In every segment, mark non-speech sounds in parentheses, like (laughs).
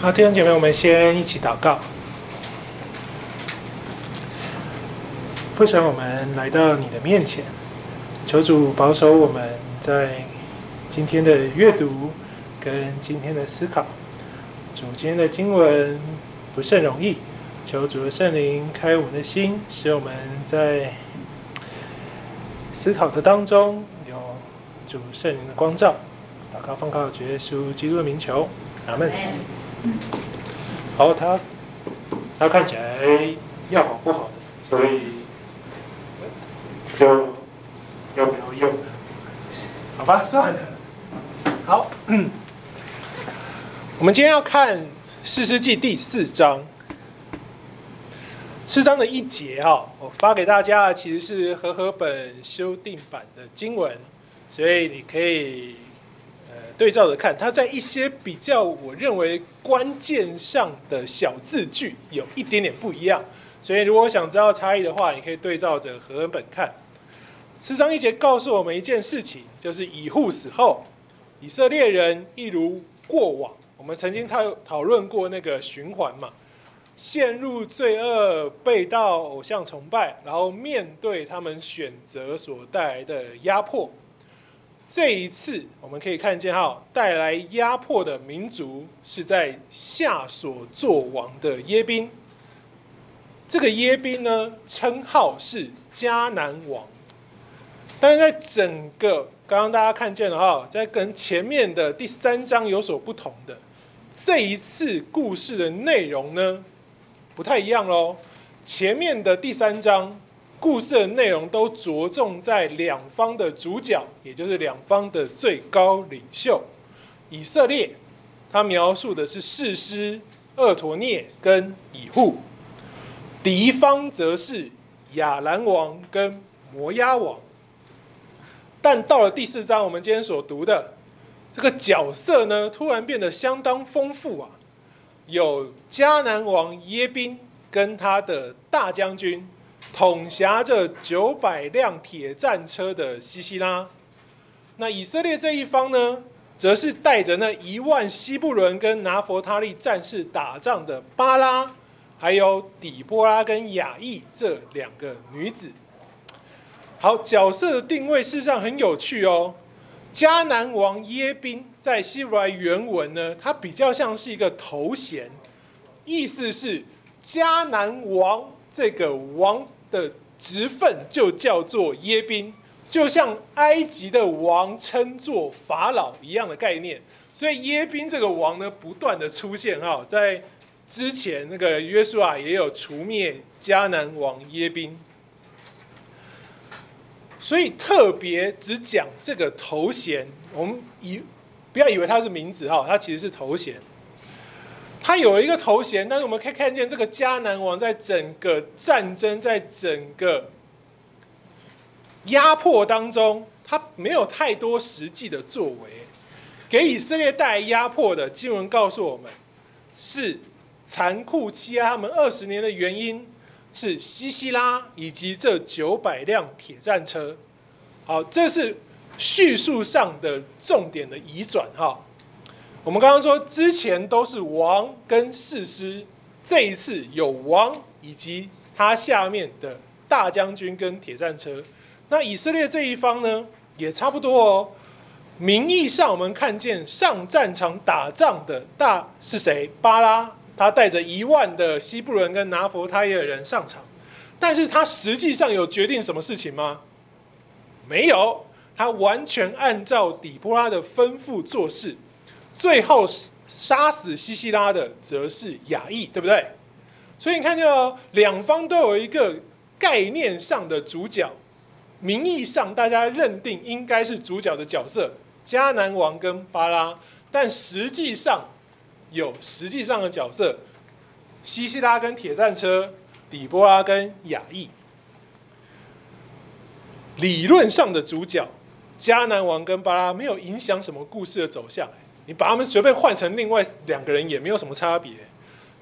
好，弟兄姐妹，我们先一起祷告。父神，我们来到你的面前，求主保守我们在今天的阅读跟今天的思考。主今天的经文不甚容易，求主的圣灵开我们的心，使我们在思考的当中有主圣灵的光照。祷告奉靠主耶稣基督的名求，阿门。好，他他看起来要好不好的，所以就要不要用？好吧，算了。好，(coughs) 我们今天要看《士师记》第四章。四章的一节哈，我发给大家其实是和合本修订版的经文，所以你可以。对照着看，它在一些比较我认为关键上的小字句有一点点不一样，所以如果想知道差异的话，你可以对照着和本看。四章一节告诉我们一件事情，就是以户死后，以色列人一如过往，我们曾经讨讨论过那个循环嘛，陷入罪恶、背道、偶像崇拜，然后面对他们选择所带来的压迫。这一次我们可以看见哈，带来压迫的民族是在夏所作王的耶宾。这个耶宾呢，称号是迦南王。但是在整个刚刚大家看见了哈，在跟前面的第三章有所不同的，这一次故事的内容呢，不太一样喽。前面的第三章。故事的内容都着重在两方的主角，也就是两方的最高领袖以色列。他描述的是士师厄陀聂跟以户，敌方则是亚兰王跟摩押王。但到了第四章，我们今天所读的这个角色呢，突然变得相当丰富啊！有迦南王耶宾跟他的大将军。统辖着九百辆铁战车的西西拉，那以色列这一方呢，则是带着那一万西布伦跟拿弗他利战士打仗的巴拉，还有底波拉跟亚亿这两个女子。好，角色的定位事实上很有趣哦。迦南王耶宾在希伯来原文呢，它比较像是一个头衔，意思是迦南王这个王。的职分就叫做耶宾，就像埃及的王称作法老一样的概念。所以耶宾这个王呢，不断的出现哈，在之前那个约书亚也有除灭迦南王耶宾，所以特别只讲这个头衔，我们以不要以为他是名字哈，他其实是头衔。他有一个头衔，但是我们可以看见这个迦南王在整个战争、在整个压迫当中，他没有太多实际的作为，给以色列带来压迫的经文告诉我们，是残酷欺压他们二十年的原因是西西拉以及这九百辆铁战车。好，这是叙述上的重点的移转哈。我们刚刚说，之前都是王跟士师，这一次有王以及他下面的大将军跟铁战车。那以色列这一方呢，也差不多哦。名义上我们看见上战场打仗的大是谁？巴拉，他带着一万的西布伦跟拿弗他耶人上场，但是他实际上有决定什么事情吗？没有，他完全按照底波拉的吩咐做事。最后杀死西西拉的则是亚亿，对不对？所以你看见哦，两方都有一个概念上的主角，名义上大家认定应该是主角的角色，迦南王跟巴拉，但实际上有实际上的角色，西西拉跟铁战车，底波拉跟亚亿。理论上的主角，迦南王跟巴拉没有影响什么故事的走向。你把他们随便换成另外两个人也没有什么差别。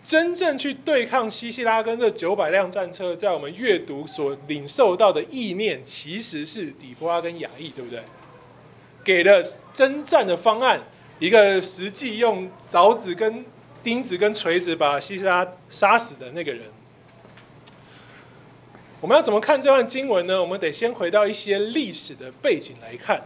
真正去对抗西西拉跟这九百辆战车，在我们阅读所领受到的意念，其实是底波拉跟亚亿，对不对？给了征战的方案，一个实际用凿子跟钉子跟锤子把西西拉杀死的那个人。我们要怎么看这段经文呢？我们得先回到一些历史的背景来看。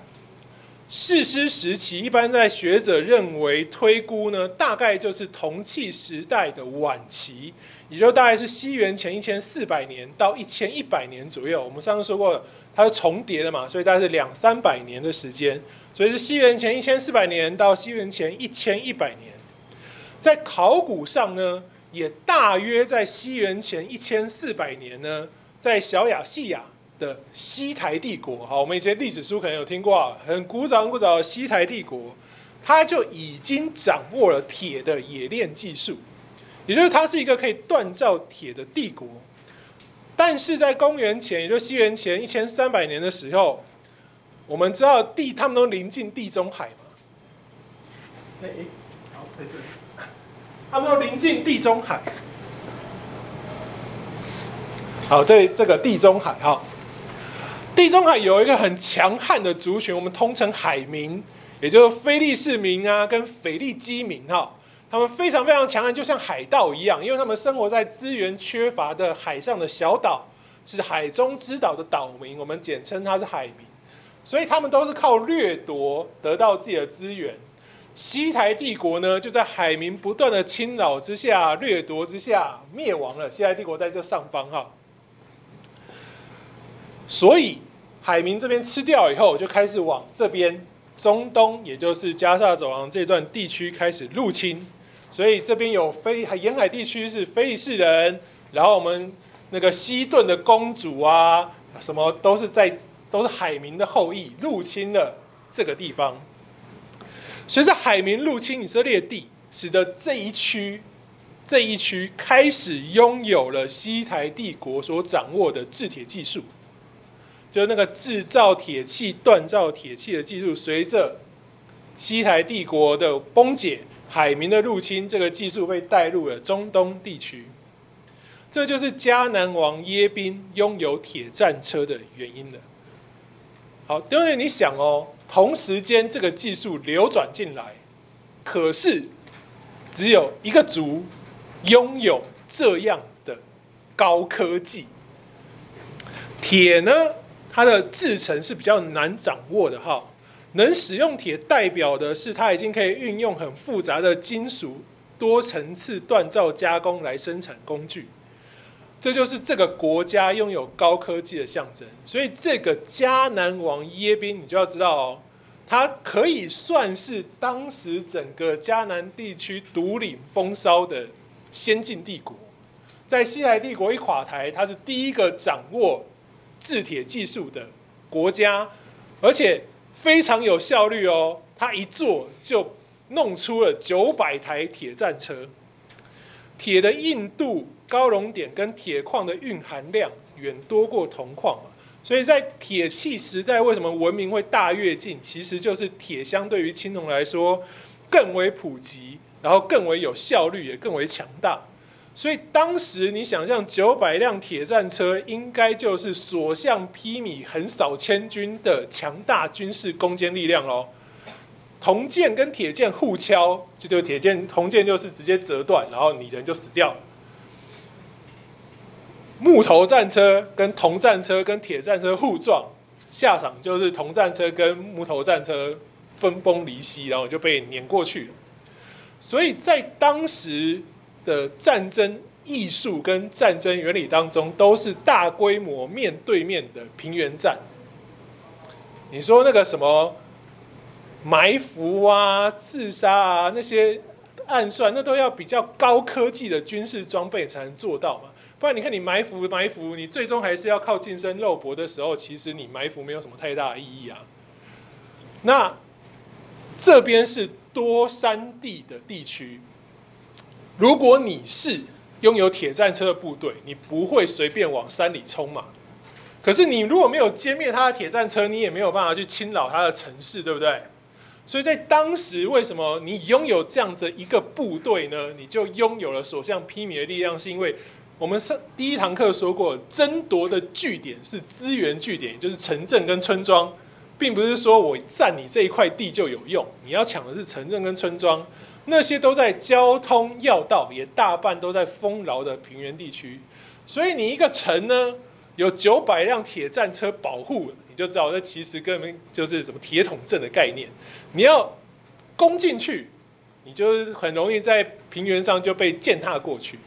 世师时期，一般在学者认为推估呢，大概就是铜器时代的晚期，也就大概是西元前一千四百年到一千一百年左右。我们上次说过，它是重叠的嘛，所以大概是两三百年的时间，所以是西元前一千四百年到西元前一千一百年。在考古上呢，也大约在西元前一千四百年呢，在小亚细亚。的西台帝国，好，我们以前历史书可能有听过啊，很古早、很古早的西台帝国，它就已经掌握了铁的冶炼技术，也就是它是一个可以锻造铁的帝国。但是在公元前，也就是西元前一千三百年的时候，我们知道地他们都临近地中海嘛，他们都临近地中海，好，这这个地中海哈。地中海有一个很强悍的族群，我们通称海民，也就是菲利士民啊，跟腓力基民哈，他们非常非常强悍，就像海盗一样，因为他们生活在资源缺乏的海上的小岛，是海中之岛的岛民，我们简称它是海民，所以他们都是靠掠夺得到自己的资源。西台帝国呢，就在海民不断的侵扰之下、掠夺之下灭亡了。西台帝国在这上方哈，所以。海民这边吃掉以后，就开始往这边中东，也就是加萨走廊这段地区开始入侵。所以这边有非沿海地区是非利士人，然后我们那个西顿的公主啊，什么都是在都是海民的后裔入侵了这个地方。随着海民入侵以色列地，使得这一区这一区开始拥有了西台帝国所掌握的制铁技术。就那个制造铁器、锻造铁器的技术，随着西台帝国的崩解、海民的入侵，这个技术被带入了中东地区。这就是迦南王耶宾拥有铁战车的原因了。好，因为你想哦，同时间这个技术流转进来，可是只有一个族拥有这样的高科技，铁呢？它的制程是比较难掌握的哈，能使用铁代表的是它已经可以运用很复杂的金属多层次锻造加工来生产工具，这就是这个国家拥有高科技的象征。所以这个迦南王耶宾，你就要知道哦，它可以算是当时整个迦南地区独领风骚的先进帝国。在西台帝国一垮台，它是第一个掌握。制铁技术的国家，而且非常有效率哦。他一做就弄出了九百台铁战车，铁的硬度、高熔点跟铁矿的蕴含量远多过铜矿。所以在铁器时代，为什么文明会大跃进？其实就是铁相对于青铜来说更为普及，然后更为有效率，也更为强大。所以当时你想象九百辆铁战车，应该就是所向披靡、横扫千军的强大军事攻坚力量喽。铜剑跟铁剑互敲，就就铁剑、铜剑就是直接折断，然后你人就死掉了。木头战车跟铜战车跟铁战车互撞，下场就是铜战车跟木头战车分崩离析，然后就被碾过去。所以在当时。的战争艺术跟战争原理当中，都是大规模面对面的平原战。你说那个什么埋伏啊、刺杀啊那些暗算，那都要比较高科技的军事装备才能做到嘛。不然你看你埋伏埋伏，你最终还是要靠近身肉搏的时候，其实你埋伏没有什么太大的意义啊。那这边是多山地的地区。如果你是拥有铁战车的部队，你不会随便往山里冲嘛。可是你如果没有歼灭他的铁战车，你也没有办法去侵扰他的城市，对不对？所以在当时，为什么你拥有这样子一个部队呢？你就拥有了所向披靡的力量，是因为我们上第一堂课说过，争夺的据点是资源据点，就是城镇跟村庄。并不是说我占你这一块地就有用，你要抢的是城镇跟村庄，那些都在交通要道，也大半都在丰饶的平原地区。所以你一个城呢，有九百辆铁战车保护，你就知道这其实根本就是什么铁桶阵的概念。你要攻进去，你就是很容易在平原上就被践踏过去。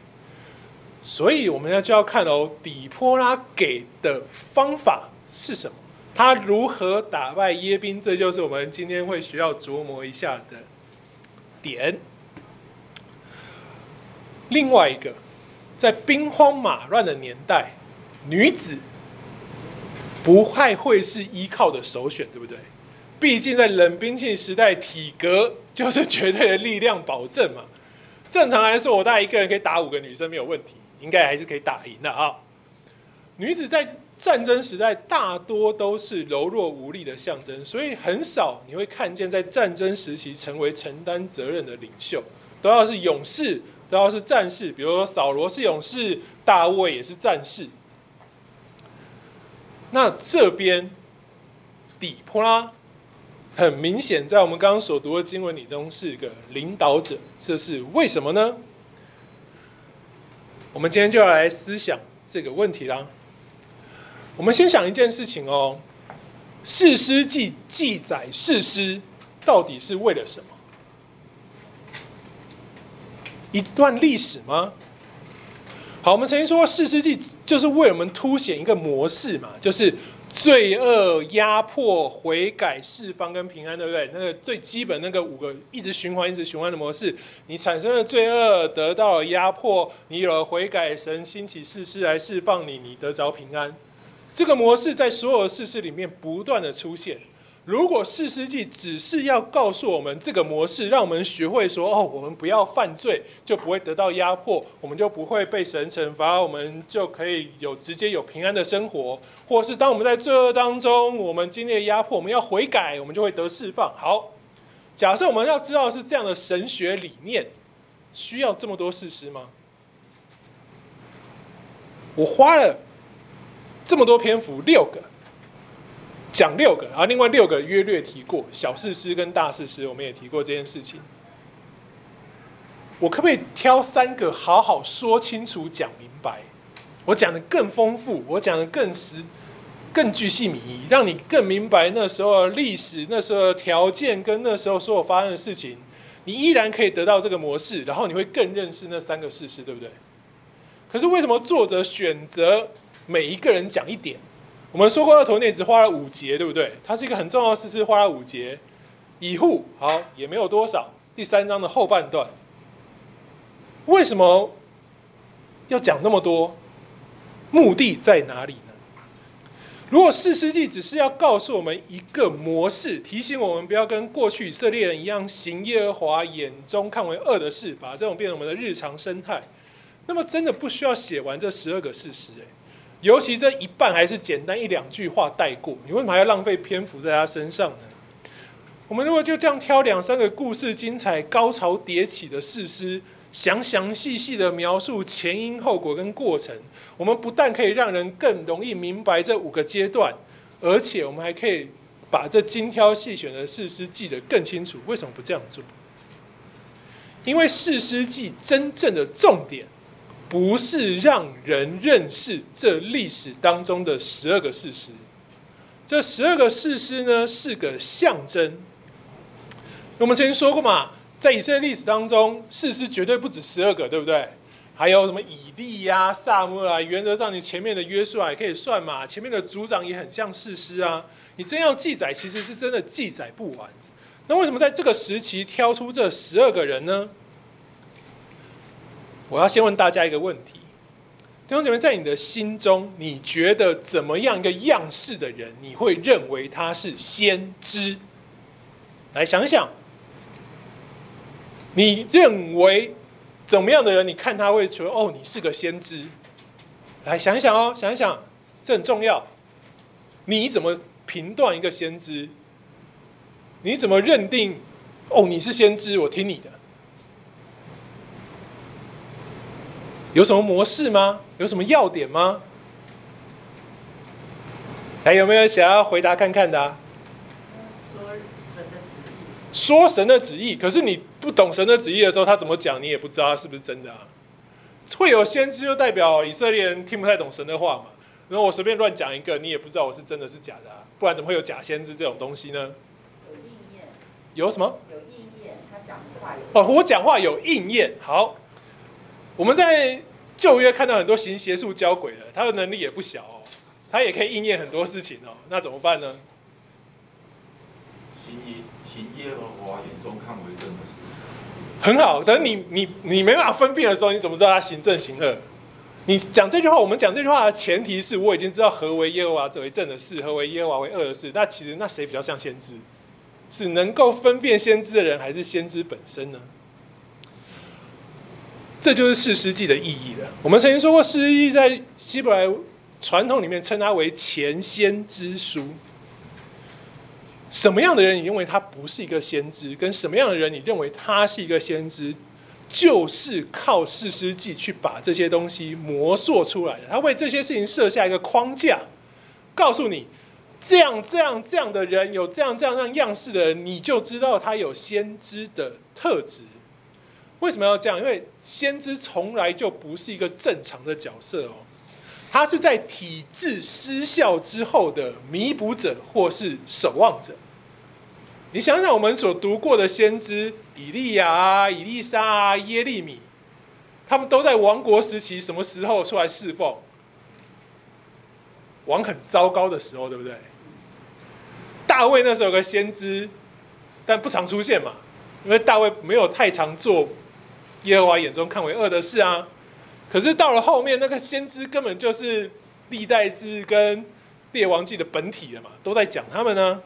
所以我们要就要看哦，底波拉给的方法是什么？他如何打败耶宾？这就是我们今天会需要琢磨一下的点。另外一个，在兵荒马乱的年代，女子不太会是依靠的首选，对不对？毕竟在冷兵器时代，体格 (laughs) 就是绝对的力量保证嘛。正常来说，我大概一个人可以打五个女生没有问题，应该还是可以打赢的啊。女子在战争时代大多都是柔弱无力的象征，所以很少你会看见在战争时期成为承担责任的领袖，都要是勇士，都要是战士。比如说扫罗是勇士，大卫也是战士。那这边底波拉很明显在我们刚刚所读的经文里中是一个领导者，这是为什么呢？我们今天就要来思想这个问题啦。我们先想一件事情哦，《士师记》记载士师到底是为了什么？一段历史吗？好，我们曾经说过，《士师记》就是为我们凸显一个模式嘛，就是罪恶、压迫、悔改、释放跟平安，对不对？那个最基本那个五个一直循环、一直循环的模式，你产生了罪恶，得到了压迫，你有了悔改，神兴起士师来释放你，你得着平安。这个模式在所有的事实里面不断的出现。如果士师记只是要告诉我们这个模式，让我们学会说哦，我们不要犯罪，就不会得到压迫，我们就不会被神惩罚，我们就可以有直接有平安的生活，或是当我们在罪恶当中，我们经历了压迫，我们要悔改，我们就会得释放。好，假设我们要知道是这样的神学理念，需要这么多事实吗？我花了。这么多篇幅，六个讲六个，然后另外六个约略提过小事师跟大事师，我们也提过这件事情。我可不可以挑三个好好说清楚、讲明白？我讲的更丰富，我讲的更实、更具细靡遗，让你更明白那时候的历史、那时候的条件跟那时候所有发生的事情，你依然可以得到这个模式，然后你会更认识那三个事实，对不对？可是为什么作者选择？每一个人讲一点。我们说过，二头内只花了五节，对不对？它是一个很重要的事，是花了五节。以户好也没有多少。第三章的后半段，为什么要讲那么多？目的在哪里呢？如果士师记只是要告诉我们一个模式，提醒我们不要跟过去以色列人一样行耶和华眼中看为恶的事，把这种变成我们的日常生态，那么真的不需要写完这十二个事实诶。尤其这一半还是简单一两句话带过，你为什么还要浪费篇幅在他身上呢？我们如果就这样挑两三个故事精彩、高潮迭起的事实，详详细细的描述前因后果跟过程，我们不但可以让人更容易明白这五个阶段，而且我们还可以把这精挑细选的事实记得更清楚。为什么不这样做？因为事实记真正的重点。不是让人认识这历史当中的十二个事实，这十二个事实呢，是个象征。我们曾经说过嘛，在以色列历史当中，事实绝对不止十二个，对不对？还有什么以利呀、撒母啊？原则上，你前面的约书亚也可以算嘛，前面的族长也很像事实啊。你真要记载，其实是真的记载不完。那为什么在这个时期挑出这十二个人呢？我要先问大家一个问题，弟兄姐妹，在你的心中，你觉得怎么样一个样式的人，你会认为他是先知？来想一想，你认为怎么样的人，你看他会觉得哦，你是个先知？来想一想哦，想一想，这很重要。你怎么评断一个先知？你怎么认定？哦，你是先知，我听你的。有什么模式吗？有什么要点吗？还有没有想要回答看看的啊？说神的旨意，可是你不懂神的旨意的时候，他怎么讲你也不知道他是不是真的啊。会有先知就代表以色列人听不太懂神的话嘛。然后我随便乱讲一个，你也不知道我是真的是假的啊，不然怎么会有假先知这种东西呢？有应验。有什么？有应验，他讲话有。哦，我讲话有应验。好，我们在旧约看到很多行邪术交鬼的，他的能力也不小哦，他也可以应验很多事情哦。那怎么办呢？行耶行耶和华眼中看为正的事。很好，等你你你没办法分辨的时候，你怎么知道他行正行恶？你讲这句话，我们讲这句话的前提是我已经知道何为耶和华为正的事，何为耶和华为恶的事。那其实那谁比较像先知？是能够分辨先知的人，还是先知本身呢？这就是四师记的意义了。我们曾经说过，四师记在希伯来传统里面称它为前先知书。什么样的人你认为他不是一个先知？跟什么样的人你认为他是一个先知？就是靠四师记去把这些东西模塑出来的。他为这些事情设下一个框架，告诉你这样这样这样的人，有这样这样这样样式的人，你就知道他有先知的特质。为什么要这样？因为先知从来就不是一个正常的角色哦，他是在体制失效之后的弥补者或是守望者。你想想，我们所读过的先知以利亚啊、以利沙、耶利米，他们都在亡国时期，什么时候出来侍奉？王很糟糕的时候，对不对？大卫那时候有个先知，但不常出现嘛，因为大卫没有太常做耶和华眼中看为恶的事啊。可是到了后面，那个先知根本就是历代志跟列王记的本体了嘛，都在讲他们呢。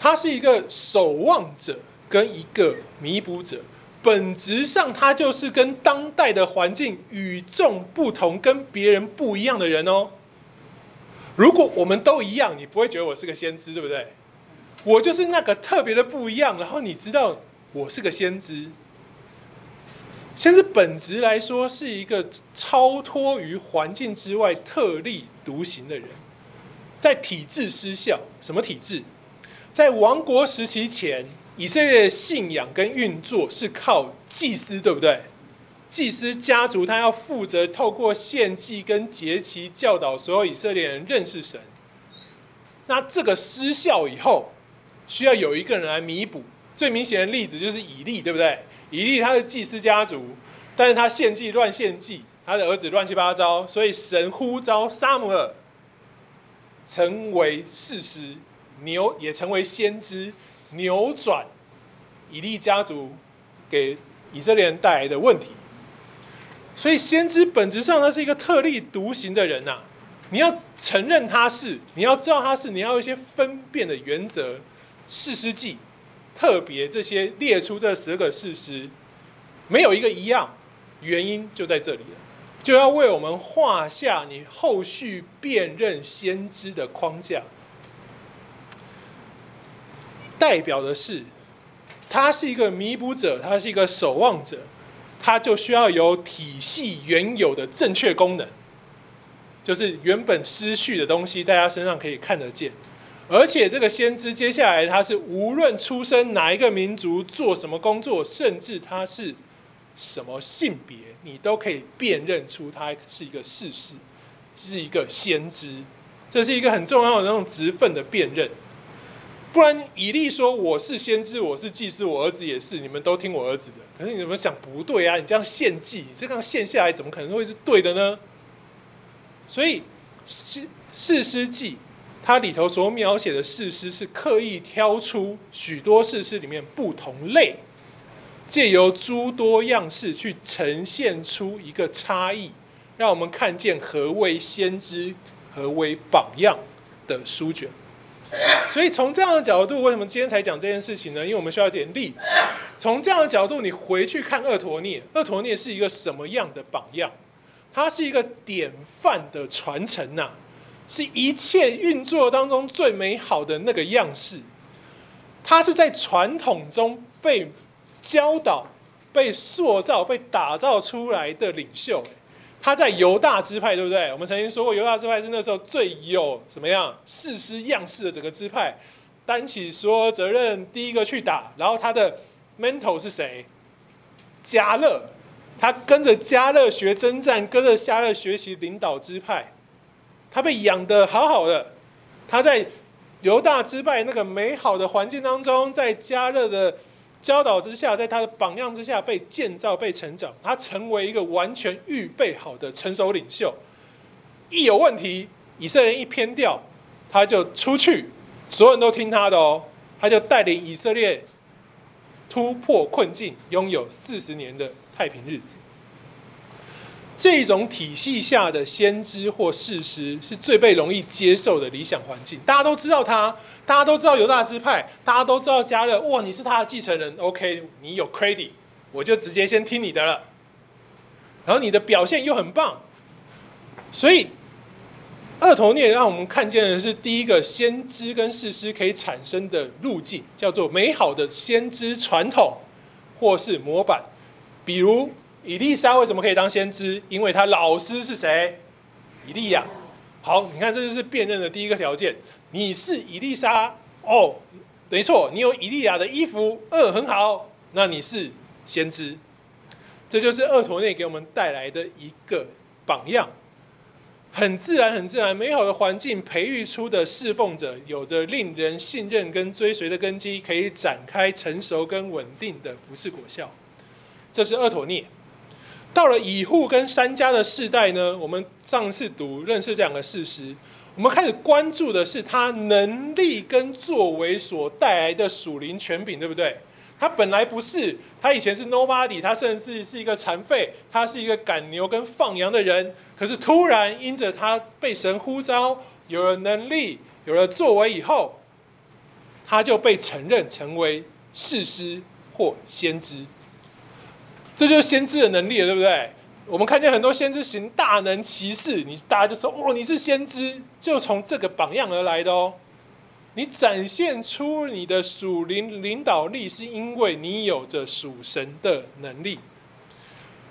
他是一个守望者跟一个弥补者，本质上他就是跟当代的环境与众不同、跟别人不一样的人哦。如果我们都一样，你不会觉得我是个先知，对不对？我就是那个特别的不一样，然后你知道我是个先知。先知本质来说是一个超脱于环境之外、特立独行的人，在体制失效，什么体制？在亡国时期前，以色列的信仰跟运作是靠祭司，对不对？祭司家族他要负责透过献祭跟节期教导所有以色列人认识神。那这个失效以后，需要有一个人来弥补。最明显的例子就是以利，对不对？以利他是祭司家族，但是他献祭乱献祭，他的儿子乱七八糟，所以神呼召撒母耳成为士师。牛也成为先知，扭转以利家族给以色列人带来的问题。所以先知本质上他是一个特立独行的人呐、你要承认他是，你要知道他是，你要有一些分辨的原则。士师记特别这些列出这十个事实，没有一个一样，原因就在这里了，就要为我们画下你后续辨认先知的框架。代表的是，他是一个弥补者，他是一个守望者，他就需要有体系原有的正确功能，就是原本失去的东西，大家身上可以看得见。而且这个先知接下来他是无论出生哪一个民族，做什么工作，甚至他是什么性别，你都可以辨认出他是一个士师，是一个先知。这是一个很重要的那种职分的辨认。不然，以利说我是先知，我是祭司，我儿子也是，你们都听我儿子的。可是你怎么想不对啊？你这样献祭，你这样献下来，怎么可能会是对的呢？所以士士师记，它里头所描写的士师是刻意挑出许多士师里面不同类，借由诸多样式去呈现出一个差异，让我们看见何为先知，何为榜样的书卷。所以从这样的角度，为什么今天才讲这件事情呢？因为我们需要一点例子。从这样的角度，你回去看俄陀聂，俄陀聂是一个什么样的榜样？它是一个典范的传承呐，是一切运作当中最美好的那个样式。他是在传统中被教导、被塑造、被打造出来的领袖。他在犹大支派，对不对？我们曾经说过，犹大支派是那时候最有什么样士师样式的整个支派。担起所有责任，第一个去打。然后他的 mentor 是谁？加勒，他跟着加勒学征战，跟着加勒学习领导支派。他被养的好好的，他在犹大支派那个美好的环境当中，在加勒的教导之下，在他的榜样之下被建造、被成长。他成为一个完全预备好的成熟领袖。一有问题，以色列一偏掉，他就出去，所有人都听他的哦。他就带领以色列突破困境，拥有四十年的太平日子。这种体系下的先知或事实是最被容易接受的理想环境。大家都知道他，大家都知道犹大支派，大家都知道加勒。哇，你是他的继承人，OK，你有 credit，我就直接先听你的了。然后你的表现又很棒，所以二头念让我们看见的是第一个先知跟事实可以产生的路径，叫做美好的先知传统或是模板，比如。以利沙为什么可以当先知？因为他老师是谁？以利亚。好，你看，这就是辨认的第一个条件。你是以利沙哦，没错，你有以利亚的衣服，嗯，很好，那你是先知。这就是俄陀聂给我们带来的一个榜样，很自然、很自然、美好的环境培育出的侍奉者，有着令人信任跟追随的根基，可以展开成熟跟稳定的服事果效。这是俄陀涅。到了以户跟三迦的世代呢，我们上次读认识这两个士师，我们开始关注的是他能力跟作为所带来的属灵权柄，对不对？他本来不是，他以前是 nobody，他甚至是一个残废，他是一个赶牛跟放羊的人。可是突然因着他被神呼召，有了能力，有了作为以后，他就被承认成为士师或先知。这就是先知的能力了，对不对？我们看见很多先知行大能骑士，你大家就说：“哦，你是先知，就从这个榜样而来的哦。”你展现出你的属灵领导力，是因为你有着属神的能力，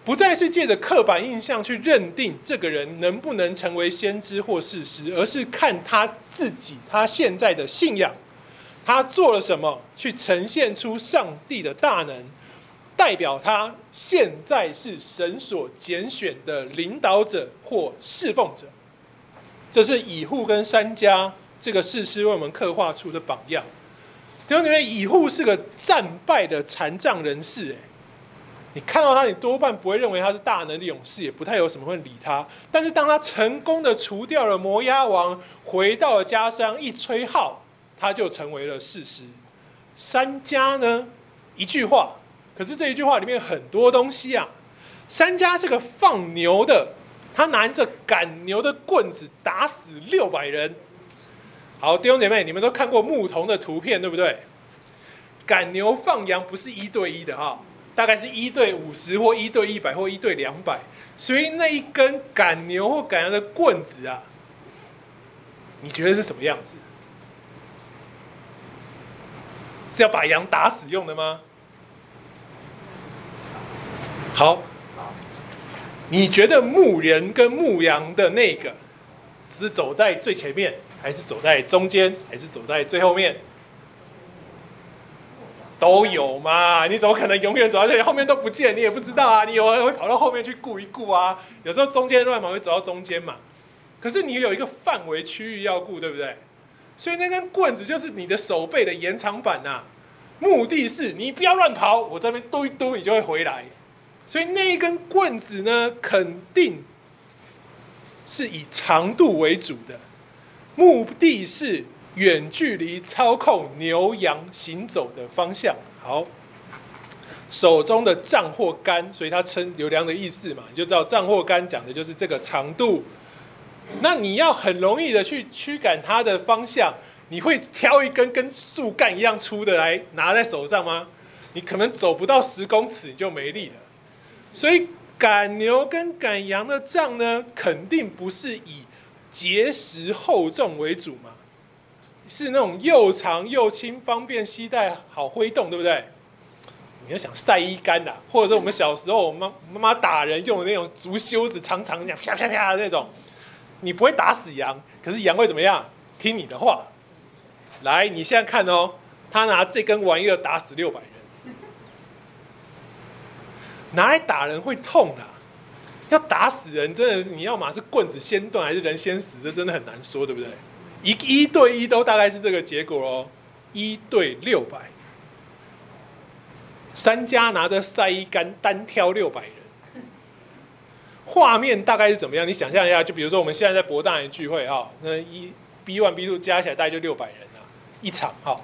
不再是借着刻板印象去认定这个人能不能成为先知或事实，而是看他自己他现在的信仰，他做了什么，去呈现出上帝的大能。代表他现在是神所拣选的领导者或侍奉者，这是以户跟三家这个士师为我们刻画出的榜样。弟兄姊妹，以户是个战败的残障人士，哎，你看到他，你多半不会认为他是大能的勇士，也不太有什么会理他。但是当他成功的除掉了摩押王，回到了家乡，一吹号，他就成为了士师。三家呢，一句话。可是这一句话里面很多东西啊，三家这个放牛的，他拿着赶牛的棍子打死六百人。好，弟兄姐妹，你们都看过牧童的图片，对不对？赶牛放羊不是一对一的哈，大概是一对五十或一对一百或一对两百，所以那一根赶牛或赶羊的棍子啊，你觉得是什么样子？是要把羊打死用的吗？好，你觉得牧人跟牧羊的那个，是走在最前面，还是走在中间，还是走在最后面？都有嘛？你怎么可能永远走在这里，后面都不见？你也不知道啊！你有人会跑到后面去顾一顾啊？有时候中间乱跑会走到中间嘛？可是你有一个范围区域要顾，对不对？所以那根棍子就是你的手背的延长板呐，目的是你不要乱跑，我这边嘟一嘟，你就会回来。所以那一根棍子呢，肯定是以长度为主的，目的是远距离操控牛羊行走的方向。好，手中的杖或杆，所以它称有两个意思嘛，你就知道杖或杆讲的就是这个长度。那你要很容易的去驱赶它的方向，你会挑一根跟树干一样粗的来拿在手上吗？你可能走不到十公尺，你就没力了。所以赶牛跟赶羊的杖呢，肯定不是以结实厚重为主嘛，是那种又长又轻，方便携带，好挥动，对不对？你要想晒衣杆呐，或者是我们小时候我妈妈妈打人用的那种竹休子，长长的啪啪啪的那种，你不会打死羊，可是羊会怎么样？听你的话。来，你现在看哦，他拿这根玩意儿打死六百人，拿来打人会痛的，要打死人，真的你要嘛是棍子先断还是人先死，这真的很难说，对不对？一一对一都大概是这个结果哦，一对六百，三家拿着赛一杆单挑六百人，画面大概是怎么样？你想象一下，就比如说我们现在在博大人聚会啊，那一 B one B two 加起来大概就六百人啊，一场哈，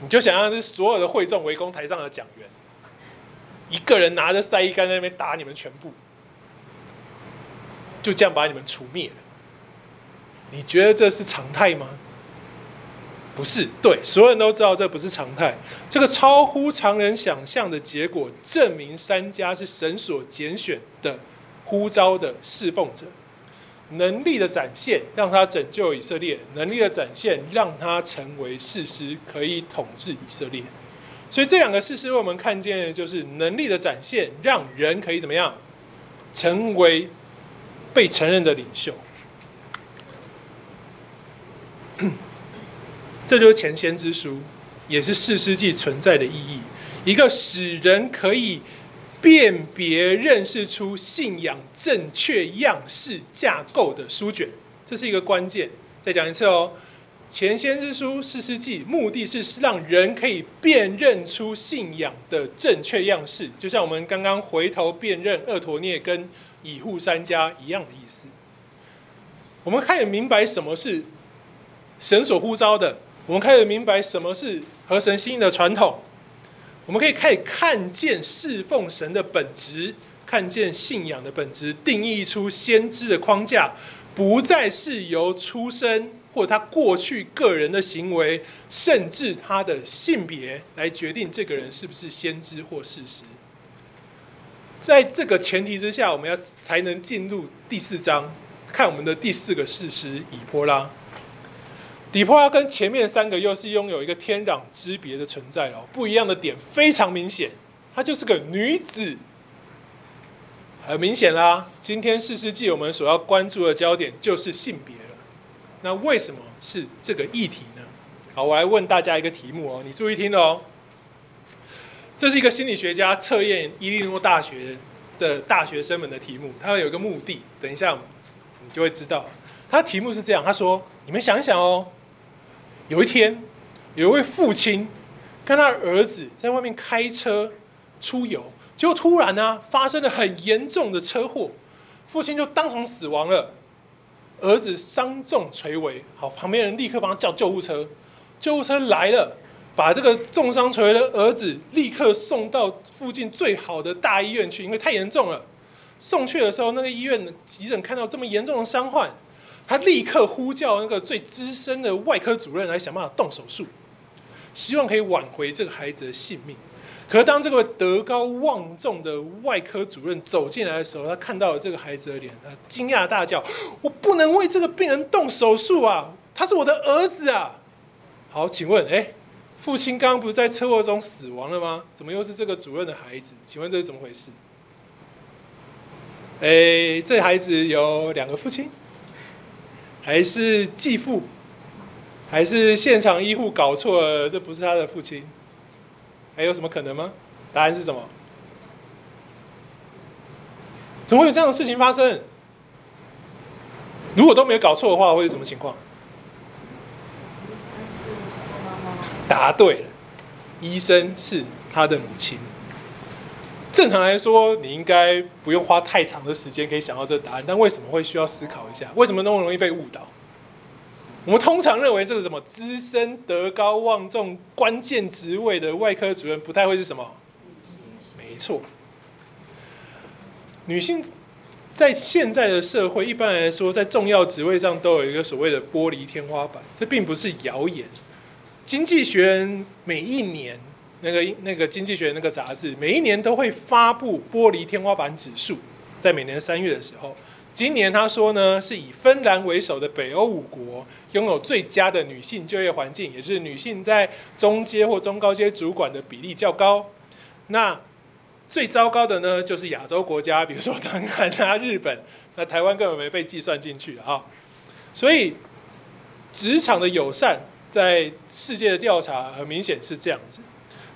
你就想象是所有的会众围攻台上的讲员，一个人拿着赛一杆在那边打你们全部，就这样把你们除灭了。你觉得这是常态吗？不是，对，所有人都知道这不是常态。这个超乎常人想象的结果，证明三家是神所拣选的呼召的侍奉者，能力的展现让他拯救以色列，能力的展现让他成为事实，可以统治以色列。所以这两个事实为我们看见就是能力的展现，让人可以怎么样，成为被承认的领袖。(clears throat) 这就是前先之书，也是四世纪存在的意义。一个使人可以辨别、认识出信仰正确样式架构的书卷，这是一个关键。再讲一次哦，前先知书、四世纪，目的是让人可以辨认出信仰的正确样式，就像我们刚刚回头辨认厄陀涅跟以户三家一样的意思。我们开始明白什么是。神所呼召的，我们开始明白什么是合神心意的传统。我们可以开始看见侍奉神的本质，看见信仰的本质，定义出先知的框架，不再是由出生或他过去个人的行为，甚至他的性别来决定这个人是不是先知或事实。在这个前提之下，我们要才能进入第四章，看我们的第四个事实以波拉。底波拉跟前面三个又是拥有一个天壤之别的存在哦，不一样的点非常明显，她就是个女子，很明显啦。今天士师记我们所要关注的焦点就是性别，那为什么是这个议题呢？好，我来问大家一个题目哦，你注意听哦。这是一个心理学家测验伊利诺大学的大学生们的题目，他有一个目的，等一下你就会知道。他题目是这样，他说：你们想一想哦。有一天，有一位父亲跟他儿子在外面开车出游，结果突然呢、发生了很严重的车祸，父亲就当场死亡了，儿子伤重垂危。好，旁边人立刻帮他叫救护车，救护车来了，把这个重伤垂危的儿子立刻送到附近最好的大医院去，因为太严重了。送去的时候，那个医院急诊看到这么严重的伤患。他立刻呼叫那个最资深的外科主任来想办法动手术，希望可以挽回这个孩子的性命。可是当这个德高望重的外科主任走进来的时候，他看到了这个孩子的脸，他惊讶大叫：“我不能为这个病人动手术啊！他是我的儿子啊！”好，请问，哎，父亲刚刚不是在车祸中死亡了吗？怎么又是这个主任的孩子？请问这是怎么回事？哎，这孩子有两个父亲。还是继父，还是现场医护搞错了？这不是他的父亲，还有什么可能吗？答案是什么？怎么会有这样的事情发生？如果都没有搞错的话，会是什么情况？答对了，医生是他的母亲。正常来说，你应该不用花太长的时间可以想到这个答案，但为什么会需要思考一下？为什么那么容易被误导？我们通常认为这个什么资深、德高望重、关键职位的外科主任不太会是什么？没错，女性在现在的社会一般来说，在重要职位上都有一个所谓的玻璃天花板，这并不是谣言。经济学人每一年。那个那个经济学那个杂志，每一年都会发布玻璃天花板指数，在每年三月的时候，今年他说呢，是以芬兰为首的北欧五国拥有最佳的女性就业环境，也就是女性在中阶或中高阶主管的比例较高。那最糟糕的呢，就是亚洲国家，比如说南韩啊、日本，那台湾根本没被计算进去啊。所以职场的友善。在世界的调查很明显是这样子。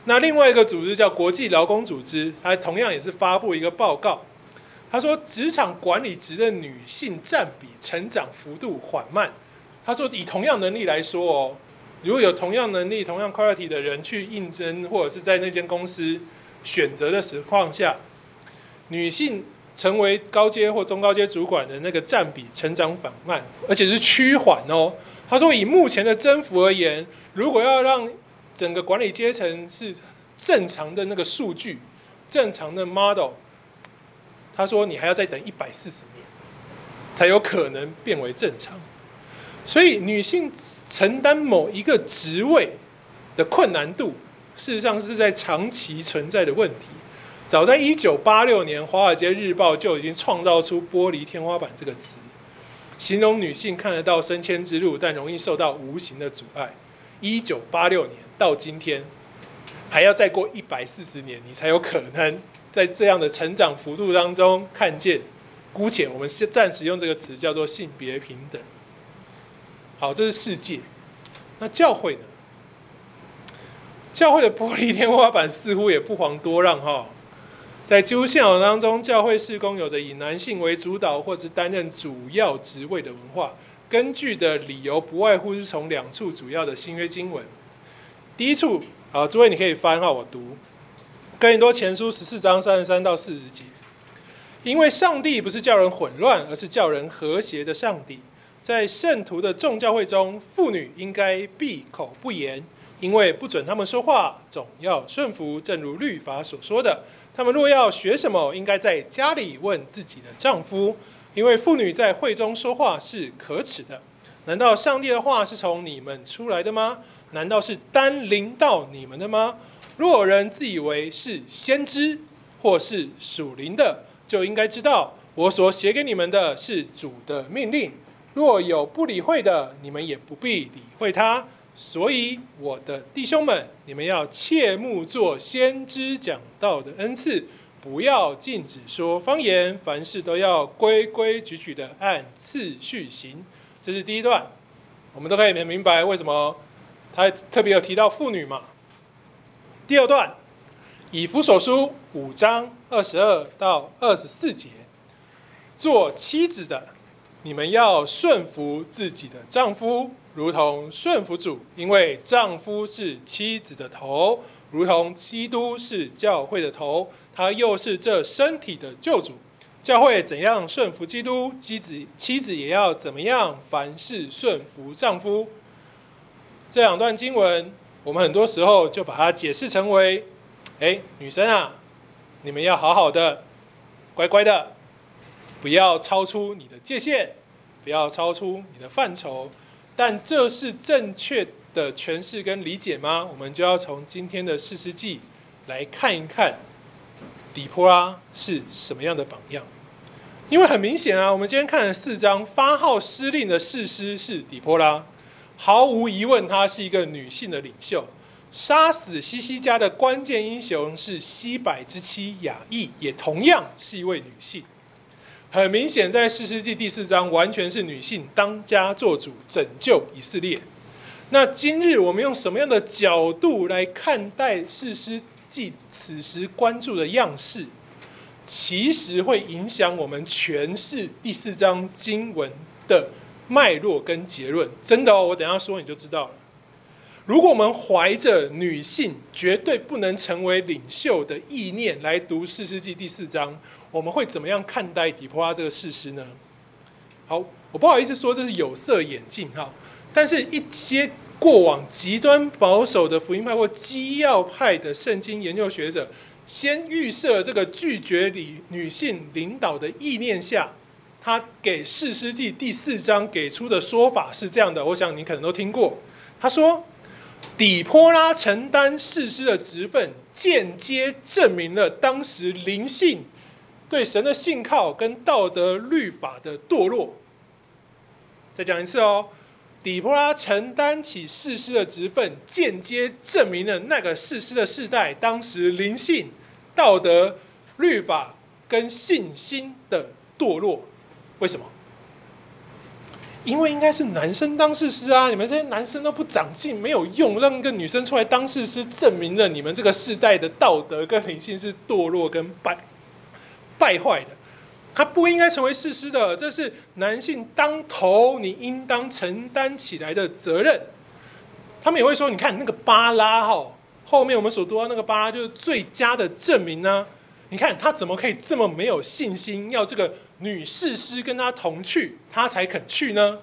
那另外一个组织叫国际劳工组织，它同样也是发布一个报告，他说职场管理职的女性占比成长幅度缓慢。他说以同样能力来说哦，如果有同样能力、同样 quality 的人去应征或者是在那间公司选择的情况下，女性成为高阶或中高阶主管的那个占比成长缓慢，而且是趋缓哦。他说以目前的增幅而言，如果要让整个管理阶层是正常的那个数据，正常的 model，他说你还要再等一百四十年，才有可能变为正常。所以女性承担某一个职位的困难度，事实上是在长期存在的问题。早在一九八六年，《华尔街日报》就已经创造出“玻璃天花板”这个词，形容女性看得到升迁之路，但容易受到无形的阻碍。一九八六年。到今天，还要再过一百四十年，你才有可能在这样的成长幅度当中看见。姑且我们先暂时用这个词叫做性别平等。好，这是世界。那教会呢？教会的玻璃天花板似乎也不遑多让哈。在基督信仰当中，教会事工有着以男性为主导，或是担任主要职位的文化。根据的理由不外乎是从两处主要的新约经文。第一处，好，诸位你可以翻哈，我读《哥林多前书》十四章三十三到四十节。因为上帝不是叫人混乱，而是叫人和谐的上帝。在圣徒的众教会中，妇女应该闭口不言，因为不准他们说话，总要顺服，正如律法所说的。他们若要学什么，应该在家里问自己的丈夫，因为妇女在会中说话是可耻的。难道上帝的话是从你们出来的吗？难道是单临到你们的吗？若有人自以为是先知，或是属灵的，就应该知道我所写给你们的是主的命令。若有不理会的，你们也不必理会他。所以，我的弟兄们，你们要切慕做先知讲道的恩赐，不要禁止说方言，凡事都要规规矩矩的按次序行。这是第一段，我们都可以明明白为什么他特别有提到妇女嘛。第二段，以弗所书五章二十二到二十四节，做妻子的，你们要顺服自己的丈夫，如同顺服主，因为丈夫是妻子的头，如同基督是教会的头，他又是这身体的救主。教会怎样顺服基督，妻子妻子也要怎么样，凡事顺服丈夫。这两段经文，我们很多时候就把它解释成为：哎，女生啊，你们要好好的，乖乖的，不要超出你的界限，不要超出你的范畴。但这是正确的诠释跟理解吗？我们就要从今天的士师记来看一看，底波拉是什么样的榜样。因为很明显啊，我们今天看了四章，发号施令的士师是底波拉，毫无疑问，她是一个女性的领袖。杀死西西家的关键英雄是西百之妻雅意，也同样是一位女性。很明显，在四世纪第四章，完全是女性当家作主，拯救以色列。那今日我们用什么样的角度来看待四世纪此时关注的样式？其实会影响我们诠释第四章经文的脉络跟结论，真的哦，我等下说你就知道了。如果我们怀着女性绝对不能成为领袖的意念来读四世记第四章，我们会怎么样看待底波拉这个事实呢？好，我不好意思说这是有色眼镜哈，但是一些过往极端保守的福音派或基要派的圣经研究学者。先预设这个拒绝女女性领导的意念下，他给士师记第四章给出的说法是这样的，我想你可能都听过。他说，底波拉承担士师的职分，间接证明了当时灵性对神的信靠跟道德律法的堕落。再讲一次哦。底波拉承担起士师的职分，间接证明了那个士师的世代当时灵性、道德、律法跟信心的堕落。为什么？因为应该是男生当士师啊，你们这些男生都不长进，没有用，让一个女生出来当士师，证明了你们这个世代的道德跟灵性是堕落跟败败坏的。他不应该成为士师的，这是男性当头你应当承担起来的责任。他们也会说，你看那个巴拉哈，后面我们所读到那个巴拉就是最佳的证明呢。你看他怎么可以这么没有信心，要这个？女士师跟他同去，他才肯去呢。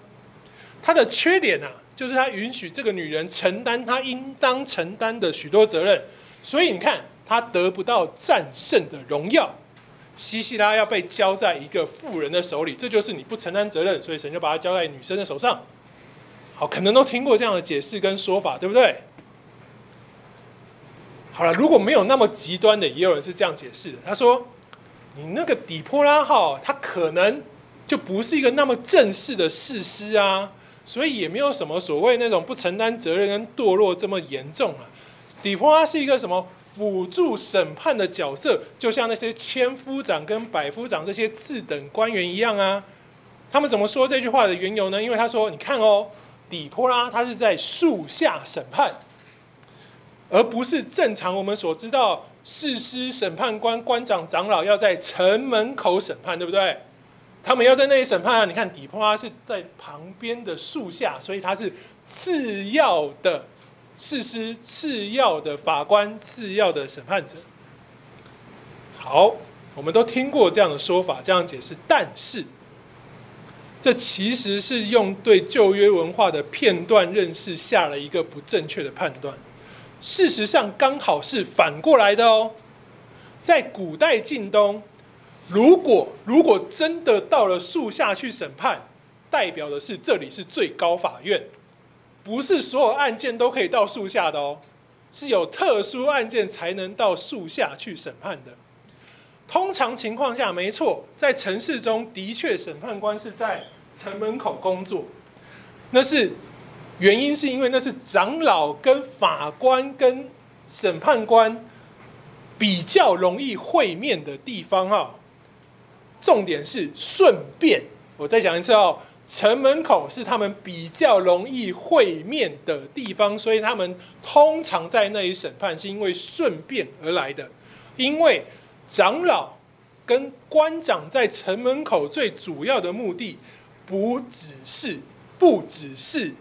他的缺点啊，就是他允许这个女人承担他应当承担的许多责任，所以你看他得不到战胜的荣耀。西西拉要被交在一个妇人的手里，这就是你不承担责任，所以神就把他交在女生的手上。好，可能都听过这样的解释跟说法，对不对？好了，如果没有那么极端的，也有人是这样解释的。他说。你那个底波拉号，他可能就不是一个那么正式的誓师啊，所以也没有什么所谓那种不承担责任跟堕落这么严重啊。底波拉是一个什么辅助审判的角色，就像那些千夫长跟百夫长这些次等官员一样啊。他们怎么说这句话的缘由呢？因为他说，你看哦，底波拉他是在树下审判，而不是正常我们所知道。士师、审判官、官长、长老要在城门口审判，对不对？他们要在那里审判啊！你看底波拉是在旁边的树下，所以他是次要的士师、次要的法官、次要的审判者。好，我们都听过这样的说法，这样解释。但是，这其实是用对旧约文化的片段认识下了一个不正确的判断。事实上，刚好是反过来的哦。在古代近东，如果如果真的到了树下去审判，代表的是这里是最高法院，不是所有案件都可以到树下的哦，是有特殊案件才能到树下去审判的。通常情况下，没错，在城市中的确审判官是在城门口工作，那是。原因是因为那是长老跟法官跟审判官比较容易会面的地方哈。重点是顺便，我再讲一次哦，城门口是他们比较容易会面的地方，所以他们通常在那里审判，是因为顺便而来的。因为长老跟官长在城门口最主要的目的，不只是不只是。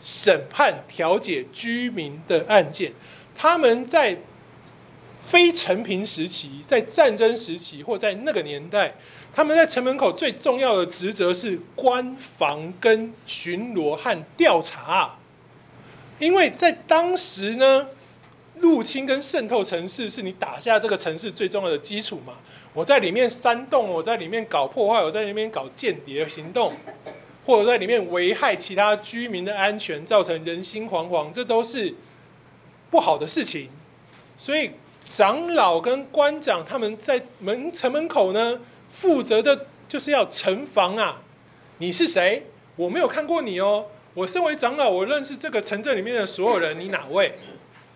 审判调解居民的案件，他们在非承平时期，在战争时期或在那个年代，他们在城门口最重要的职责是关防跟巡逻和调查。因为在当时呢，入侵跟渗透城市是你打下这个城市最重要的基础嘛。我在里面煽动，我在里面搞破坏，我在里面搞间谍行动。或者在里面危害其他居民的安全，造成人心惶惶，这都是不好的事情。所以长老跟官长他们在门城门口呢，负责的就是要城防啊。你是谁？我没有看过你哦。我身为长老，我认识这个城镇里面的所有人。你哪位？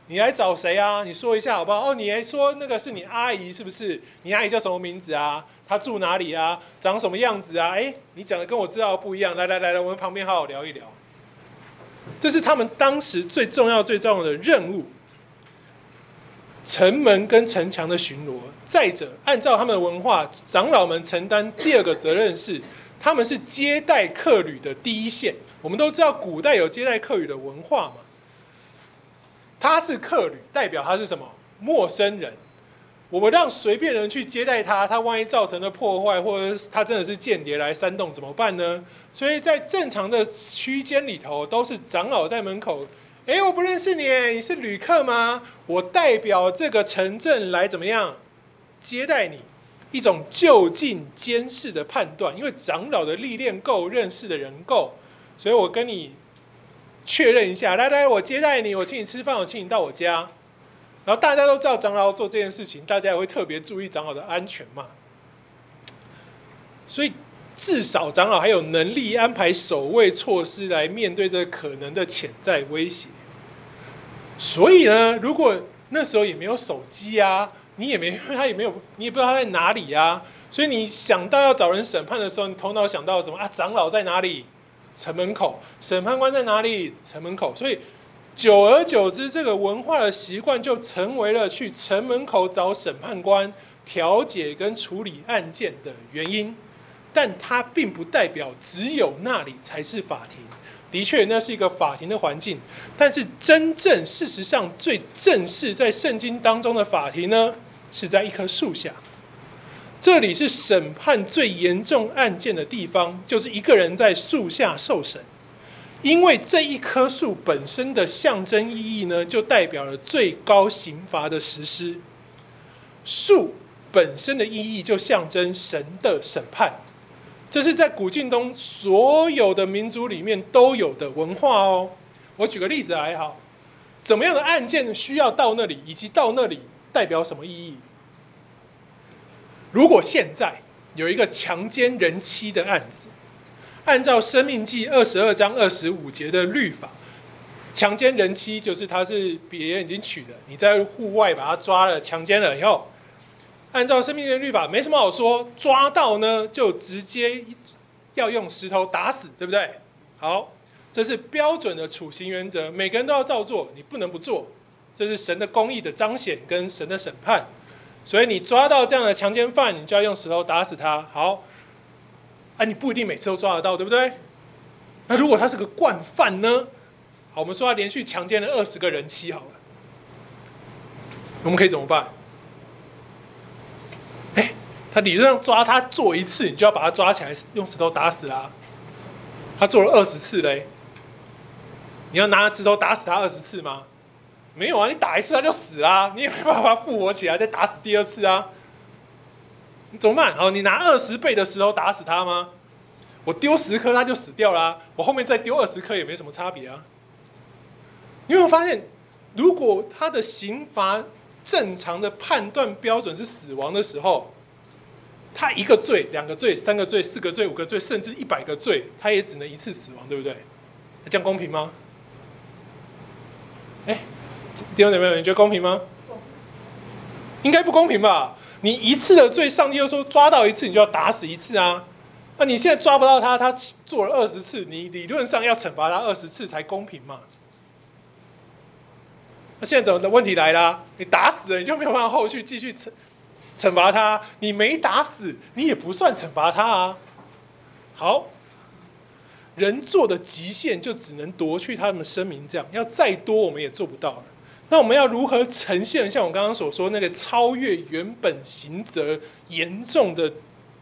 你来找谁啊？你说一下好不好？哦，你还说那个是你阿姨是不是？你阿姨叫什么名字啊？她住哪里啊？长什么样子啊？诶，你讲的跟我知道的不一样。来来来来，我们旁边好好聊一聊。这是他们当时最重要最重要的任务：城门跟城墙的巡逻。再者，按照他们的文化，长老们承担第二个责任是，他们是接待客旅的第一线。我们都知道，古代有接待客旅的文化嘛。他是客旅，代表他是什么？陌生人。我们让随便人去接待他，他万一造成了破坏，或者是他真的是间谍来煽动，怎么办呢？所以在正常的区间里头，都是长老在门口。哎，我不认识你，你是旅客吗？我代表这个城镇来怎么样接待你？一种就近监视的判断，因为长老的历练够，认识的人够，所以我跟你。确认一下，来来，我接待你，我请你吃饭，我请你到我家。然后大家都知道长老做这件事情，大家也会特别注意长老的安全嘛。所以至少长老还有能力安排守卫措施来面对这可能的潜在威胁。所以呢，如果那时候也没有手机啊，你也没 (laughs) 他也没有，你也不知道他在哪里呀。所以你想到要找人审判的时候，你头脑想到什么啊？长老在哪里？城门口。审判官在哪里？城门口。所以久而久之，这个文化的习惯就成为了去城门口找审判官调解跟处理案件的原因。但它并不代表只有那里才是法庭。的确，那是一个法庭的环境。但是真正事实上最正式在圣经当中的法庭呢，是在一棵树下。这里是审判最严重案件的地方，就是一个人在树下受审。因为这一棵树本身的象征意义呢，就代表了最高刑罚的实施。树本身的意义就象征神的审判，这是在古近东所有的民族里面都有的文化哦。我举个例子来好，怎么样的案件需要到那里，以及到那里代表什么意义？如果现在有一个强奸人妻的案子，按照《生命记》二十二章二十五节的律法，强奸人妻就是他是别人已经娶的，你在户外把他抓了强奸了以后，按照《生命》的律法没什么好说，抓到呢就直接要用石头打死，对不对？好，这是标准的处刑原则，每个人都要照做，你不能不做，这是神的公义的彰显跟神的审判。所以你抓到这样的强奸犯，你就要用石头打死他。好，啊，你不一定每次都抓得到，对不对？那如果他是个惯犯呢？好，我们说他连续强奸了二十个人妻，好了，我们可以怎么办？哎，他理论上抓他做一次，你就要把他抓起来用石头打死啦。他做了二十次嘞，你要拿石头打死他二十次吗？没有啊，你打一次他就死啊，你也没办法复活起来再打死第二次啊。你怎么办？好，你拿二十倍的石头打死他吗？我丢十颗他就死掉啦，我后面再丢二十颗也没什么差别啊。你有没有发现，如果他的刑罚正常的判断标准是死亡的时候，他一个罪、两个罪、三个罪、四个罪、五个罪，甚至一百个罪，他也只能一次死亡，对不对？这样公平吗？哎。弟兄姊妹，你觉得公平吗？应该不公平吧？你一次的罪，上帝又说抓到一次你就要打死一次啊？那你现在抓不到他，他做了二十次，你理论上要惩罚他二十次才公平嘛？那现在怎么的问题来了？你打死了，你就没有办法后续继续惩惩罚他；你没打死，你也不算惩罚他啊。好，人做的极限就只能夺去他们的生命，这样要再多我们也做不到了。那我们要如何呈现像我刚刚所说那个超越原本刑责严重的，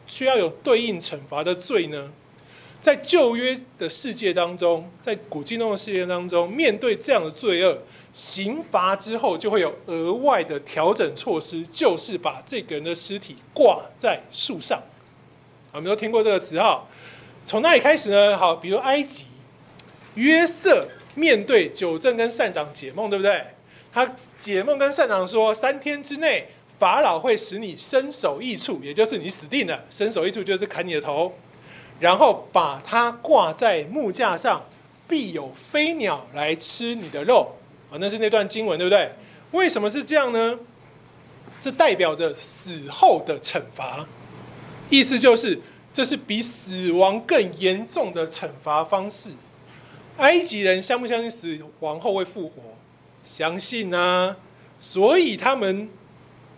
需要有对应惩罚的罪呢？在旧约的世界当中，在古近东的世界当中，面对这样的罪恶，刑罚之后就会有额外的调整措施，就是把这个人的尸体挂在树上。我们都听过这个词哈。从哪里开始呢？好，比如埃及，约瑟面对九正跟善长解梦，对不对？他解梦跟善长说，三天之内法老会使你身首异处，也就是你死定了。身首异处就是砍你的头，然后把它挂在木架上，必有飞鸟来吃你的肉。啊，那是那段经文，对不对？为什么是这样呢？这代表着死后的惩罚，意思就是这是比死亡更严重的惩罚方式。埃及人相不相信死亡后会复活？相信啊，所以他们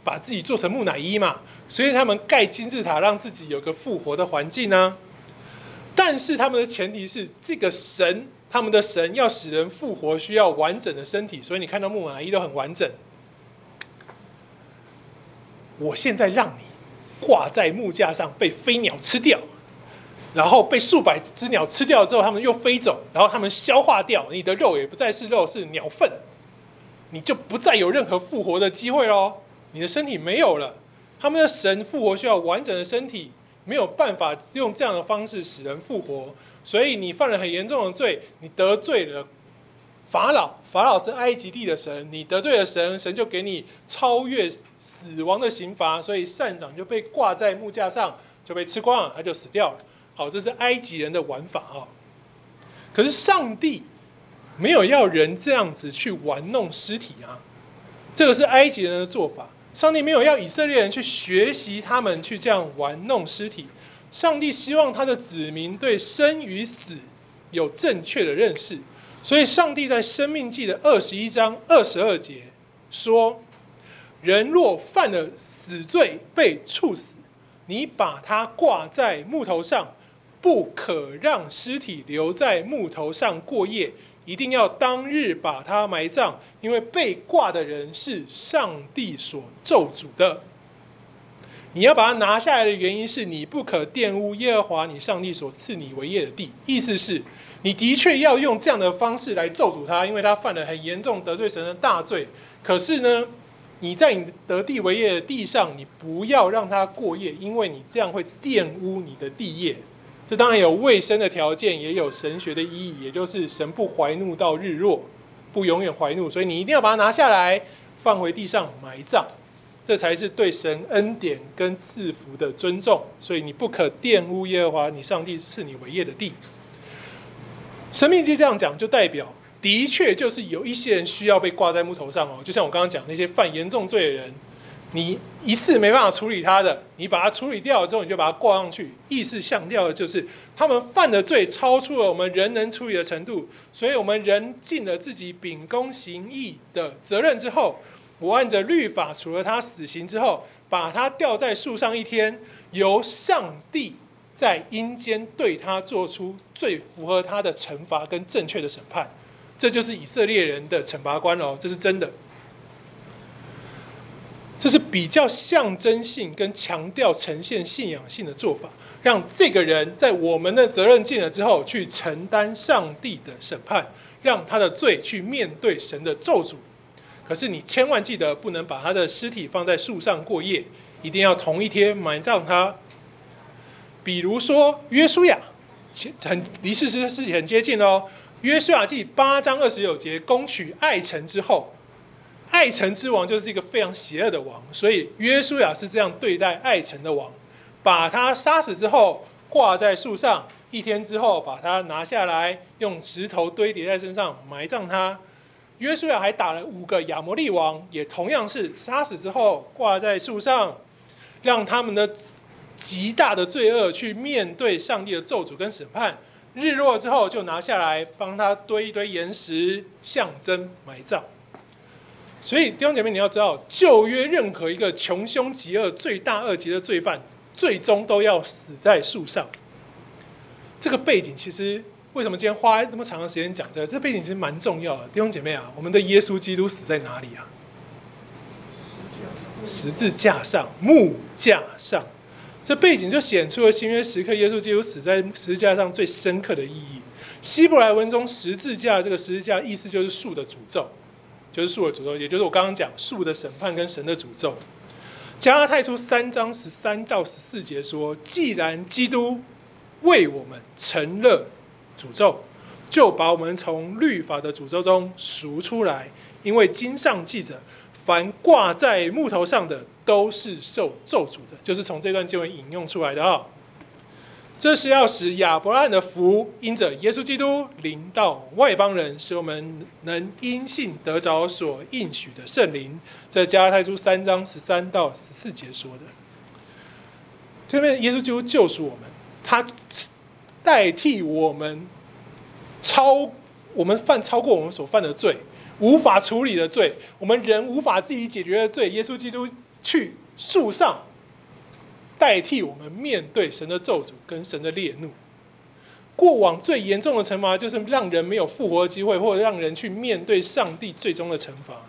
把自己做成木乃伊嘛，所以他们盖金字塔，让自己有个复活的环境呢。但是他们的前提是，这个神，他们的神要使人复活，需要完整的身体，所以你看到木乃伊都很完整。我现在让你挂在木架上，被飞鸟吃掉，然后被数百只鸟吃掉之后，他们又飞走，然后他们消化掉，你的肉也不再是肉，是鸟粪。你就不再有任何复活的机会喽，你的身体没有了。他们的神复活需要完整的身体，没有办法用这样的方式使人复活。所以你犯了很严重的罪，你得罪了法老，法老是埃及地的神，你得罪了神，神就给你超越死亡的刑罚，所以善长就被挂在木架上，就被吃光了，他就死掉了。好，这是埃及人的玩法啊。可是上帝。没有要人这样子去玩弄尸体啊，这个是埃及人的做法。上帝没有要以色列人去学习他们去这样玩弄尸体。上帝希望他的子民对生与死有正确的认识。所以，上帝在生命记的二十一章二十二节说：“人若犯了死罪，被处死，你把他挂在木头上，不可让尸体留在木头上过夜，一定要当日把他埋葬，因为被挂的人是上帝所咒诅的。”你要把它拿下来的原因是你不可玷污耶和华你上帝所赐你为业的地。意思是，你的确要用这样的方式来咒诅他，因为他犯了很严重得罪神的大罪。可是呢，你在你得地为业的地上，你不要让他过夜，因为你这样会玷污你的地业。这当然有卫生的条件，也有神学的意义，也就是神不怀怒到日落，不永远怀怒，所以你一定要把它拿下来，放回地上埋葬。这才是对神恩典跟赐福的尊重，所以你不可玷污耶和华你上帝赐你为业的地。神命记这样讲，就代表的确就是有一些人需要被挂在木头上哦。就像我刚刚讲那些犯严重罪的人，你一次没办法处理他的，你把他处理掉了之后，你就把它挂上去。意思强调的就是他们犯的罪超出了我们人能处理的程度，所以我们人尽了自己秉公行义的责任之后。我按着律法，处了他死刑之后，把他吊在树上一天，由上帝在阴间对他做出最符合他的惩罚跟正确的审判，这就是以色列人的惩罚观哦，这是真的。这是比较象征性跟强调呈现信仰性的做法，让这个人在我们的责任尽了之后，去承担上帝的审判，让他的罪去面对神的咒诅。可是你千万记得，不能把他的尸体放在树上过夜，一定要同一天埋葬他。比如说约书亚，很离事实事情很接近哦。约书亚记八章二十九节，攻取爱城之后，爱城之王就是一个非常邪恶的王，所以约书亚是这样对待爱城的王，把他杀死之后挂在树上，一天之后把他拿下来，用石头堆叠在身上埋葬他。约书亚还打了五个亚摩利王，也同样是杀死之后挂在树上，让他们的极大的罪恶去面对上帝的咒诅跟审判。日落之后就拿下来帮他堆一堆岩石，象征埋葬。所以弟兄姐妹，你要知道，旧约任何一个穷凶极恶、罪大恶极的罪犯，最终都要死在树上。这个背景其实。为什么今天花那么长的时间讲这个？这背景其实蛮重要的，弟兄姐妹啊，我们的耶稣基督死在哪里啊？十字架上，木架上。这背景就显出了新约时刻耶稣基督死在十字架上最深刻的意义。希伯来文中十字架这个十字架意思就是树的诅咒，就是树的诅咒，也就是我刚刚讲树的审判跟神的诅咒。加拉太书三章十三到十四节说：既然基督为我们成了。诅咒，就把我们从律法的诅咒中赎出来，因为经上记着，凡挂在木头上的都是受咒诅的，就是从这段经文引用出来的啊。这是要使亚伯拉罕的福因着耶稣基督临到外邦人，使我们能因信得着所应许的圣灵。这加拉太书三章十三到十四节说的。这边耶稣基督救赎我们，他。代替我们超我们犯超过我们所犯的罪，无法处理的罪，我们人无法自己解决的罪，耶稣基督去树上代替我们面对神的咒诅跟神的烈怒。过往最严重的惩罚就是让人没有复活的机会，或者让人去面对上帝最终的惩罚。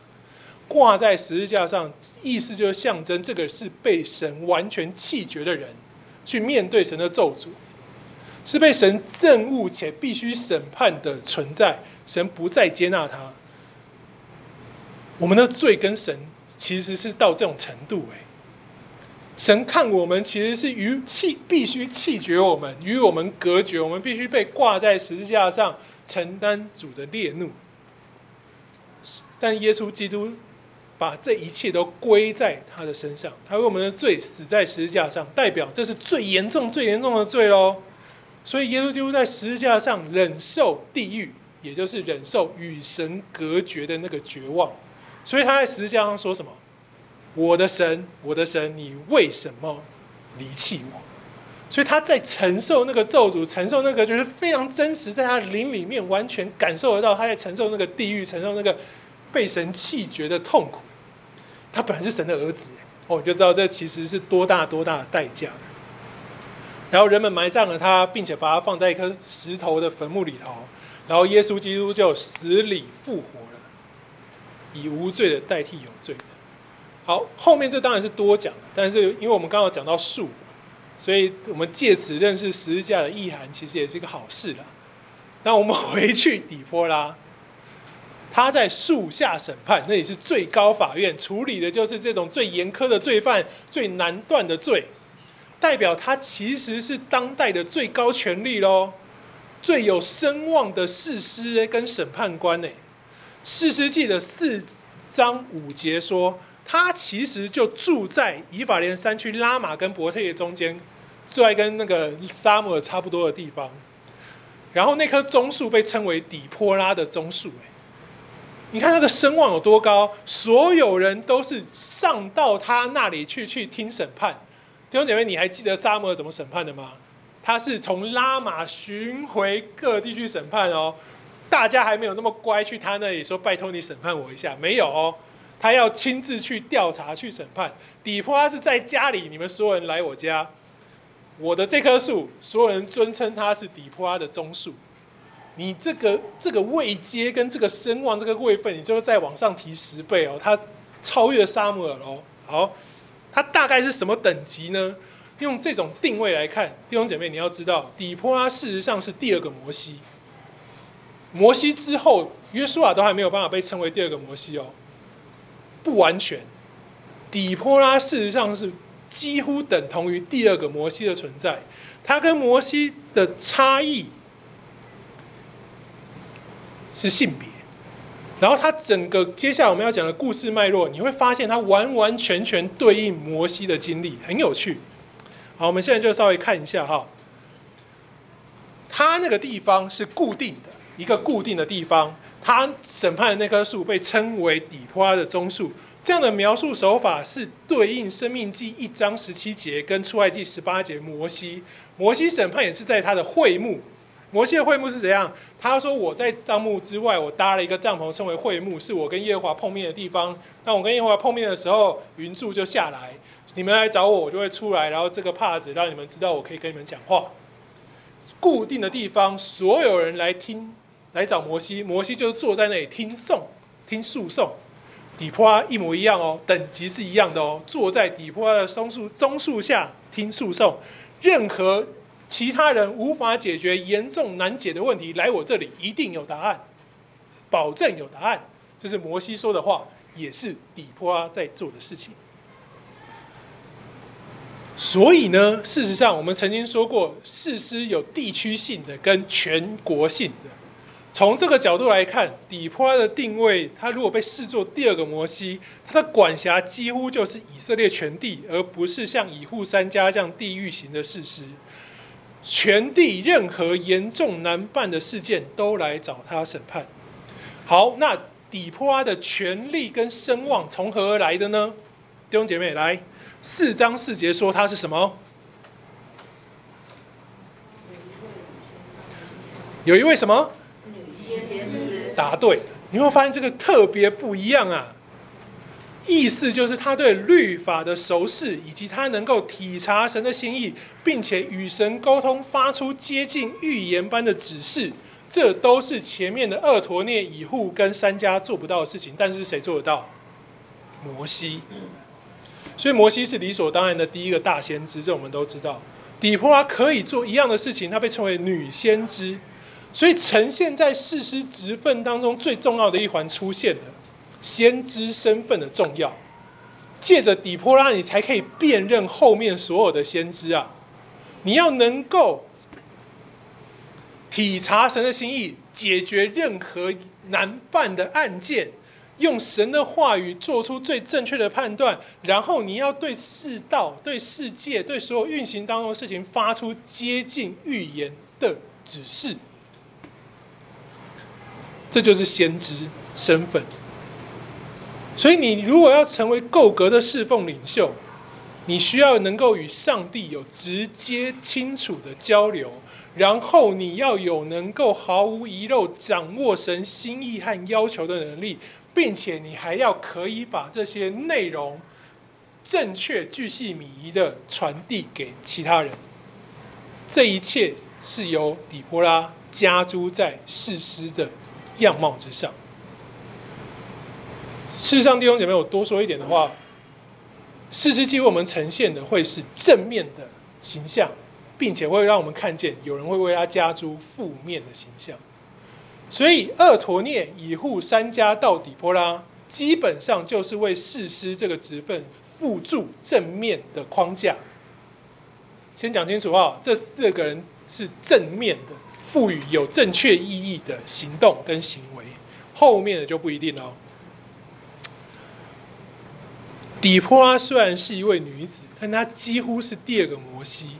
挂在十字架上，意思就是象征这个是被神完全弃绝的人，去面对神的咒诅。是被神憎恶且必须审判的存在，神不再接纳他。我们的罪跟神其实是到这种程度哎，神看我们其实是与弃，必须弃绝我们，与我们隔绝，我们必须被挂在十字架上，承担主的烈怒。但耶稣基督把这一切都归在他的身上，他为我们的罪死在十字架上，代表这是最严重、最严重的罪喽。所以耶稣基督在十字架上忍受地狱，也就是忍受与神隔绝的那个绝望。所以他在十字架上说什么？我的神，我的神，你为什么离弃我？所以他在承受那个咒诅，承受那个就是非常真实，在他灵里面完全感受得到，他在承受那个地狱，承受那个被神弃绝的痛苦。他本来是神的儿子，哦，你就知道这其实是多大多大的代价。然后人们埋葬了他，并且把他放在一颗石头的坟墓里头，然后耶稣基督就死里复活了，以无罪的代替有罪。好，后面这当然是多讲，但是因为我们刚刚讲到树。所以我们借此认识十字架的意涵，其实也是一个好事了。那我们回去底坡拉，他在树下审判，那也是最高法院处理的，就是这种最严苛的罪犯、最难断的罪，代表他其实是当代的最高权力喽，最有声望的士师跟审判官呢。士师记的四章五节说，他其实就住在以法莲山区拉玛跟伯特利中间。住在跟那个撒母耳差不多的地方，然后那棵棕树被称为底坡拉的棕树。哎，你看他的声望有多高，所有人都是上到他那里去去听审判。弟兄姐妹，你还记得撒母耳怎么审判的吗？他是从拉玛巡回各地去审判哦。大家还没有那么乖，去他那里说拜托你审判我一下，没有哦。他要亲自去调查去审判。底波拉是在家里，你们所有人来我家。我的这棵树，所有人尊称他是底波拉的棕树。你这个这个位阶跟这个声望、这个位分，你就再往上提十倍哦。他超越沙姆尔哦。好，他大概是什么等级呢？用这种定位来看，弟兄姐妹，你要知道，底波拉事实上是第二个摩西。摩西之后，约书亚都还没有办法被称为第二个摩西哦。不完全，底波拉事实上是。几乎等同于第二个摩西的存在，他跟摩西的差异是性别，然后他整个接下来我们要讲的故事脉络，你会发现他完完全全对应摩西的经历，很有趣。好，我们现在就稍微看一下哈，他那个地方是固定的，一个固定的地方，他审判的那棵树被称为底坡的棕树。这样的描述手法是对应《生命记》一章十七节跟《出埃及》十八节。摩西，摩西审判也是在他的会幕。摩西的会幕是怎样？他说：“我在帐幕之外，我搭了一个帐篷，称为会幕，是我跟耶华碰面的地方。那我跟耶华碰面的时候，云柱就下来，你们来找我，我就会出来。然后这个帕子让你们知道我可以跟你们讲话。固定的地方，所有人来听，来找摩西，摩西就坐在那里听诵，听诉讼。”底坡一模一样哦，等级是一样的哦。坐在底坡的松树棕树下听诉讼，任何其他人无法解决严重难解的问题，来我这里一定有答案，保证有答案。这是摩西说的话，也是底坡在做的事情。所以呢，事实上我们曾经说过，士师有地区性的跟全国性的。从这个角度来看，底波拉的定位，他如果被视作第二个摩西，他的管辖几乎就是以色列全地，而不是像以户三家这样地域型的士师。全地任何严重难办的事件都来找他审判。好，那底波拉的权力跟声望从何而来的呢？弟兄姐妹，来四章四节说他是什么？有一位什么？答对，你会发现这个特别不一样啊。意思就是他对律法的熟识，以及他能够体察神的心意，并且与神沟通，发出接近预言般的指示，这都是前面的二陀涅、以户跟三家做不到的事情。但是谁做得到？摩西。所以摩西是理所当然的第一个大先知，这我们都知道。底波拉可以做一样的事情，他被称为女先知。所以呈现在士师职分当中最重要的一环出现了，先知身份的重要。借着底波拉，你才可以辨认后面所有的先知啊！你要能够体察神的心意，解决任何难办的案件，用神的话语做出最正确的判断，然后你要对世道、对世界、对所有运行当中的事情发出接近预言的指示。这就是先知身份，所以你如果要成为够格的侍奉领袖，你需要能够与上帝有直接清楚的交流，然后你要有能够毫无遗漏掌握神心意和要求的能力，并且你还要可以把这些内容正确、巨细靡遗的传递给其他人。这一切是由底波拉加诸在士师的样貌之上。事实上，弟兄姐妹，我多说一点的话。士师记为我们呈现的会是正面的形象，并且会让我们看见有人会为他加诸负面的形象。所以，二陀涅、以护三家到底波拉，基本上就是为士师这个职分附注正面的框架。先讲清楚啊，这四个人是正面的，赋予有正确意义的行动跟行为，后面的就不一定了。底波拉虽然是一位女子，但她几乎是第二个摩西。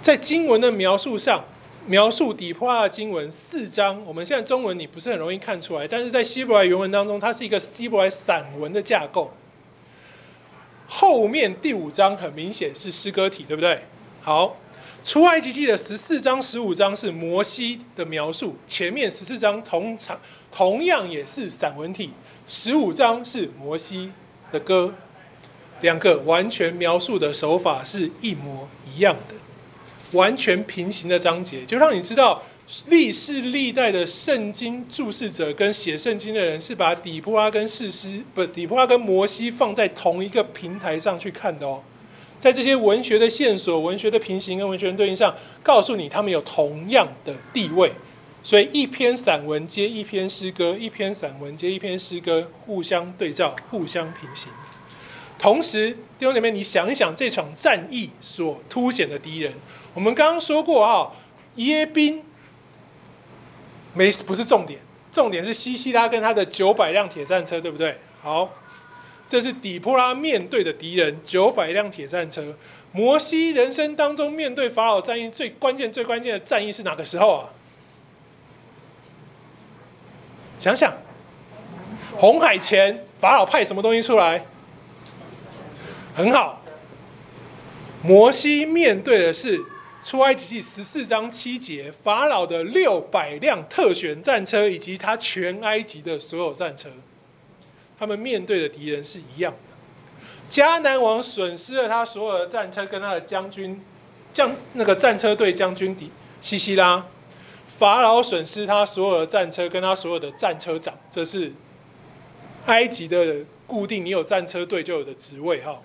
在经文的描述上，描述底波拉的经文四章，我们现在中文你不是很容易看出来，但是在希伯来原文当中，它是一个希伯来散文的架构。后面第五章很明显是诗歌体，对不对？好，出埃及记的十四章、十五章是摩西的描述，前面十四章同场同样也是散文体，十五章是摩西的歌。两个完全描述的手法是一模一样的，完全平行的章节，就让你知道历世历代的圣经注释者跟写圣经的人是把底波拉跟士师不，底波拉跟摩西放在同一个平台上去看的哦，在这些文学的线索、文学的平行跟文学的对应上，告诉你他们有同样的地位，所以一篇散文接一篇诗歌，一篇散文接一篇诗歌，互相对照，互相平行。同时，弟兄姐妹，你想一想这场战役所凸显的敌人。我们刚刚说过啊，耶宾没不是重点，重点是西西拉跟他的九百辆铁战车，对不对？好，这是底波拉面对的敌人，九百辆铁战车。摩西人生当中面对法老战役最关键、最关键的战役是哪个时候啊？想想，红海前，法老派什么东西出来？很好，摩西面对的是出埃及记十四章七节，法老的六百辆特选战车以及他全埃及的所有战车，他们面对的敌人是一样的。迦南王损失了他所有的战车跟他的将军将那个战车队将军底西西拉，法老损失他所有的战车跟他所有的战车长，这是埃及的固定，你有战车队就有的职位哈。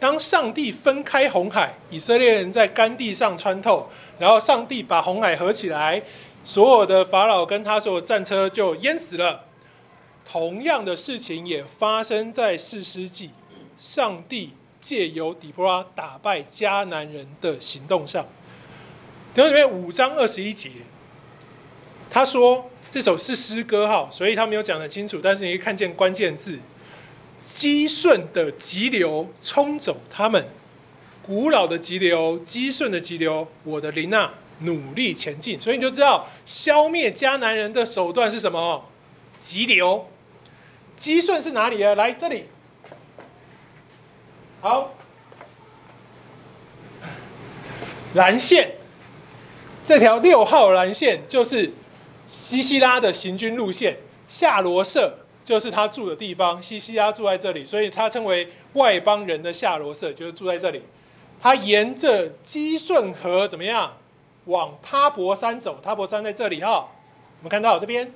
当上帝分开红海，以色列人在干地上穿透，然后上帝把红海合起来，所有的法老跟他所有战车就淹死了。同样的事情也发生在四师记，上帝借由底波拉打败迦南人的行动上。然后里面五章二十一节，他说这首是诗歌哈，所以他没有讲得清楚，但是你可以看见关键字。激顺的急流冲走他们，古老的急流，激顺的急流，我的灵啊，努力前进。所以你就知道，消灭迦南人的手段是什么？急流，基顺是哪里啊？来这里，好，蓝线，这条六号蓝线就是西西拉的行军路线，夏罗舍。就是他住的地方，西西拉住在这里，所以他称为外邦人的夏罗舍，就是住在这里。他沿着基顺河怎么样往他泊山走？他泊山在这里哈，我们看到这边。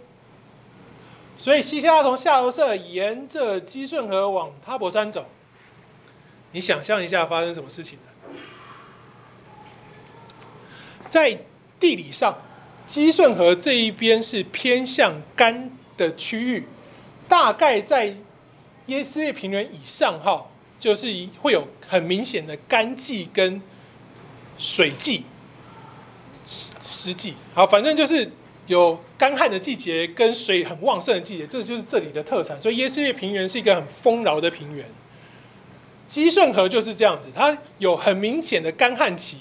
所以西西拉从下游社沿着基顺河往他泊山走。你想象一下发生什么事情呢？在地理上，基顺河这一边是偏向干的区域。大概在耶斯列平原以上，哈，就是会有很明显的干季跟水季、湿湿季。好，反正就是有干旱的季节跟水很旺盛的季节，这就是这里的特产。所以耶斯列平原是一个很丰饶的平原。基顺河就是这样子，它有很明显的干旱期，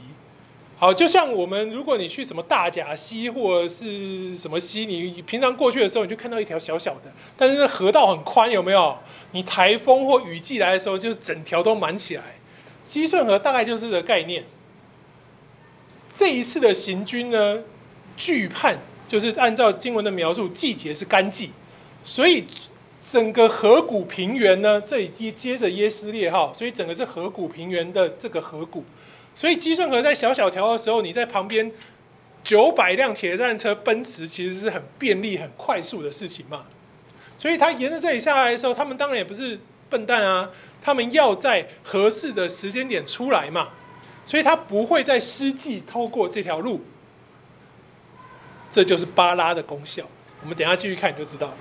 好，就像我们如果你去什么大甲溪或者是什么溪，你平常过去的时候，你就看到一条小小的，但是那河道很宽，有没有？你台风或雨季来的时候，就是整条都满起来。基顺河大概就是这个概念。这一次的行军呢，惧判就是按照经文的描述，季节是干季，所以整个河谷平原呢，这里接着耶斯列号，所以整个是河谷平原的这个河谷。所以基顺河在小小条的时候，你在旁边九百辆铁战车奔驰，其实是很便利、很快速的事情嘛。所以他沿着这里下来的时候，他们当然也不是笨蛋啊，他们要在合适的时间点出来嘛。所以他不会在湿季透过这条路。这就是巴拉的功效。我们等下继续看你就知道了。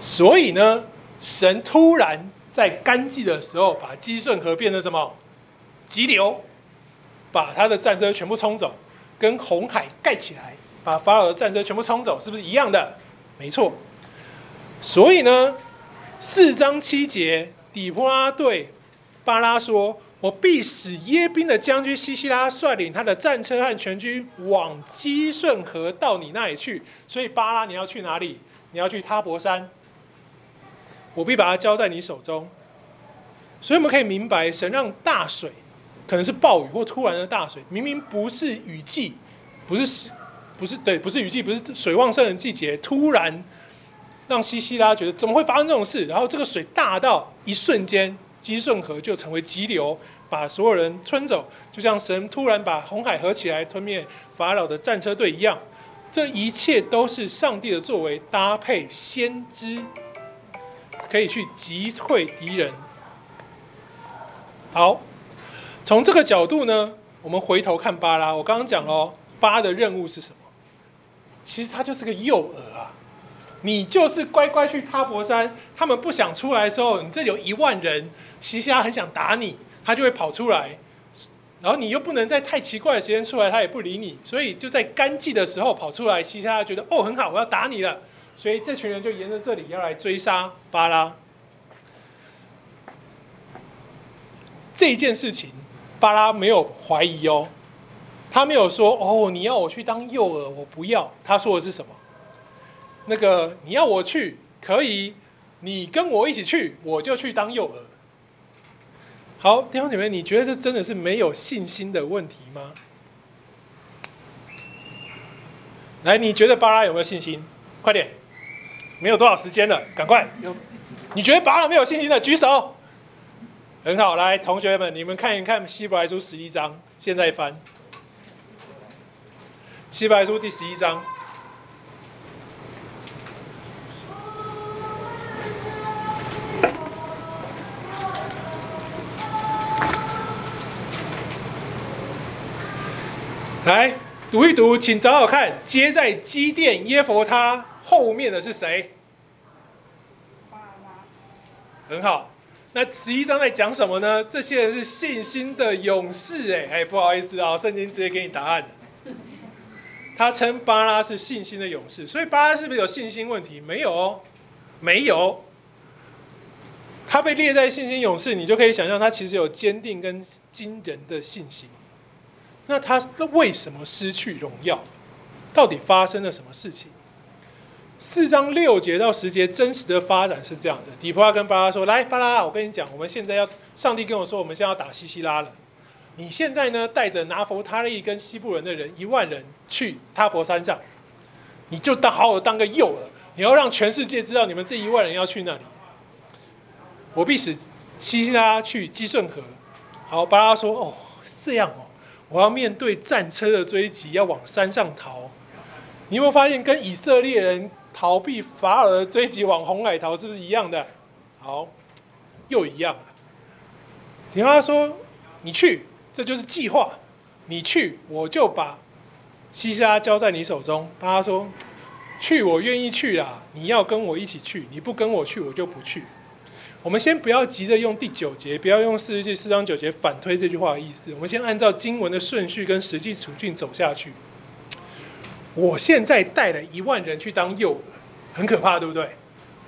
所以呢，神突然在干季的时候，把基顺河变成什么？急流。把他的战车全部冲走，跟红海盖起来，把法老的战车全部冲走，是不是一样的？没错。所以呢，四章七节，底波拉对巴拉说：“我必使耶宾的将军西西拉率领他的战车和全军往基顺河到你那里去。所以巴拉，你要去哪里？你要去他泊山。我必把它交在你手中。所以我们可以明白，神让大水。”可能是暴雨或突然的大水，明明不是雨季，不是不是对，不是雨季，不是水旺盛的季节，突然让西西拉觉得怎么会发生这种事？然后这个水大到一瞬间，基顺河就成为急流，把所有人吞走，就像神突然把红海合起来吞灭法老的战车队一样。这一切都是上帝的作为，搭配先知，可以去击退敌人。好。从这个角度呢，我们回头看巴拉。我刚刚讲了，巴的任务是什么？其实他就是个诱饵啊！你就是乖乖去他泊山，他们不想出来的时候，你这里有一万人，西西拉很想打你，他就会跑出来。然后你又不能在太奇怪的时间出来，他也不理你，所以就在干季的时候跑出来。西西拉觉得哦很好，我要打你了，所以这群人就沿着这里要来追杀巴拉。这一件事情。巴拉没有怀疑哦，他没有说哦，你要我去当诱饵，我不要。他说的是什么？那个你要我去可以，你跟我一起去，我就去当诱饵。好，弟兄姐妹，你觉得这真的是没有信心的问题吗？来，你觉得巴拉有没有信心？快点，没有多少时间了，赶快。你觉得巴拉没有信心的举手。很好，来，同学们，你们看一看《希伯来书》十一章，现在翻《希伯来书》第十一章。来读一读，请找找看，接在基甸耶佛他后面的是谁？很好。那十一章在讲什么呢？这些人是信心的勇士，哎哎，不好意思啊，圣经直接给你答案。他称巴拉是信心的勇士，所以巴拉是不是有信心问题？没有哦，没有。他被列在信心勇士，你就可以想象他其实有坚定跟惊人的信心。那他那为什么失去荣耀？到底发生了什么事情？四章六节到十节真实的发展是这样的：底波拉跟巴拉说：“来，巴拉，我跟你讲，我们现在要，上帝跟我说，我们现在要打西西拉了。你现在呢，带着拿弗他利跟西布伦的人一万人去他泊山上，你就当好好当个诱饵，你要让全世界知道你们这一万人要去那里。我必使西西拉去基顺河。好，巴拉说：哦，这样哦，我要面对战车的追击，要往山上逃。你有没有发现，跟以色列人？”逃避法尔的追击，往红海逃，是不是一样的？好，又一样了。底波拉说：“你去，这就是计划。你去，我就把西沙交在你手中。”他说：“去，我愿意去啦。你要跟我一起去，你不跟我去，我就不去。”我们先不要急着用第九节，不要用四十四章九节反推这句话的意思。我们先按照经文的顺序跟实际处境走下去。我现在带了一万人去当诱饵，很可怕，对不对？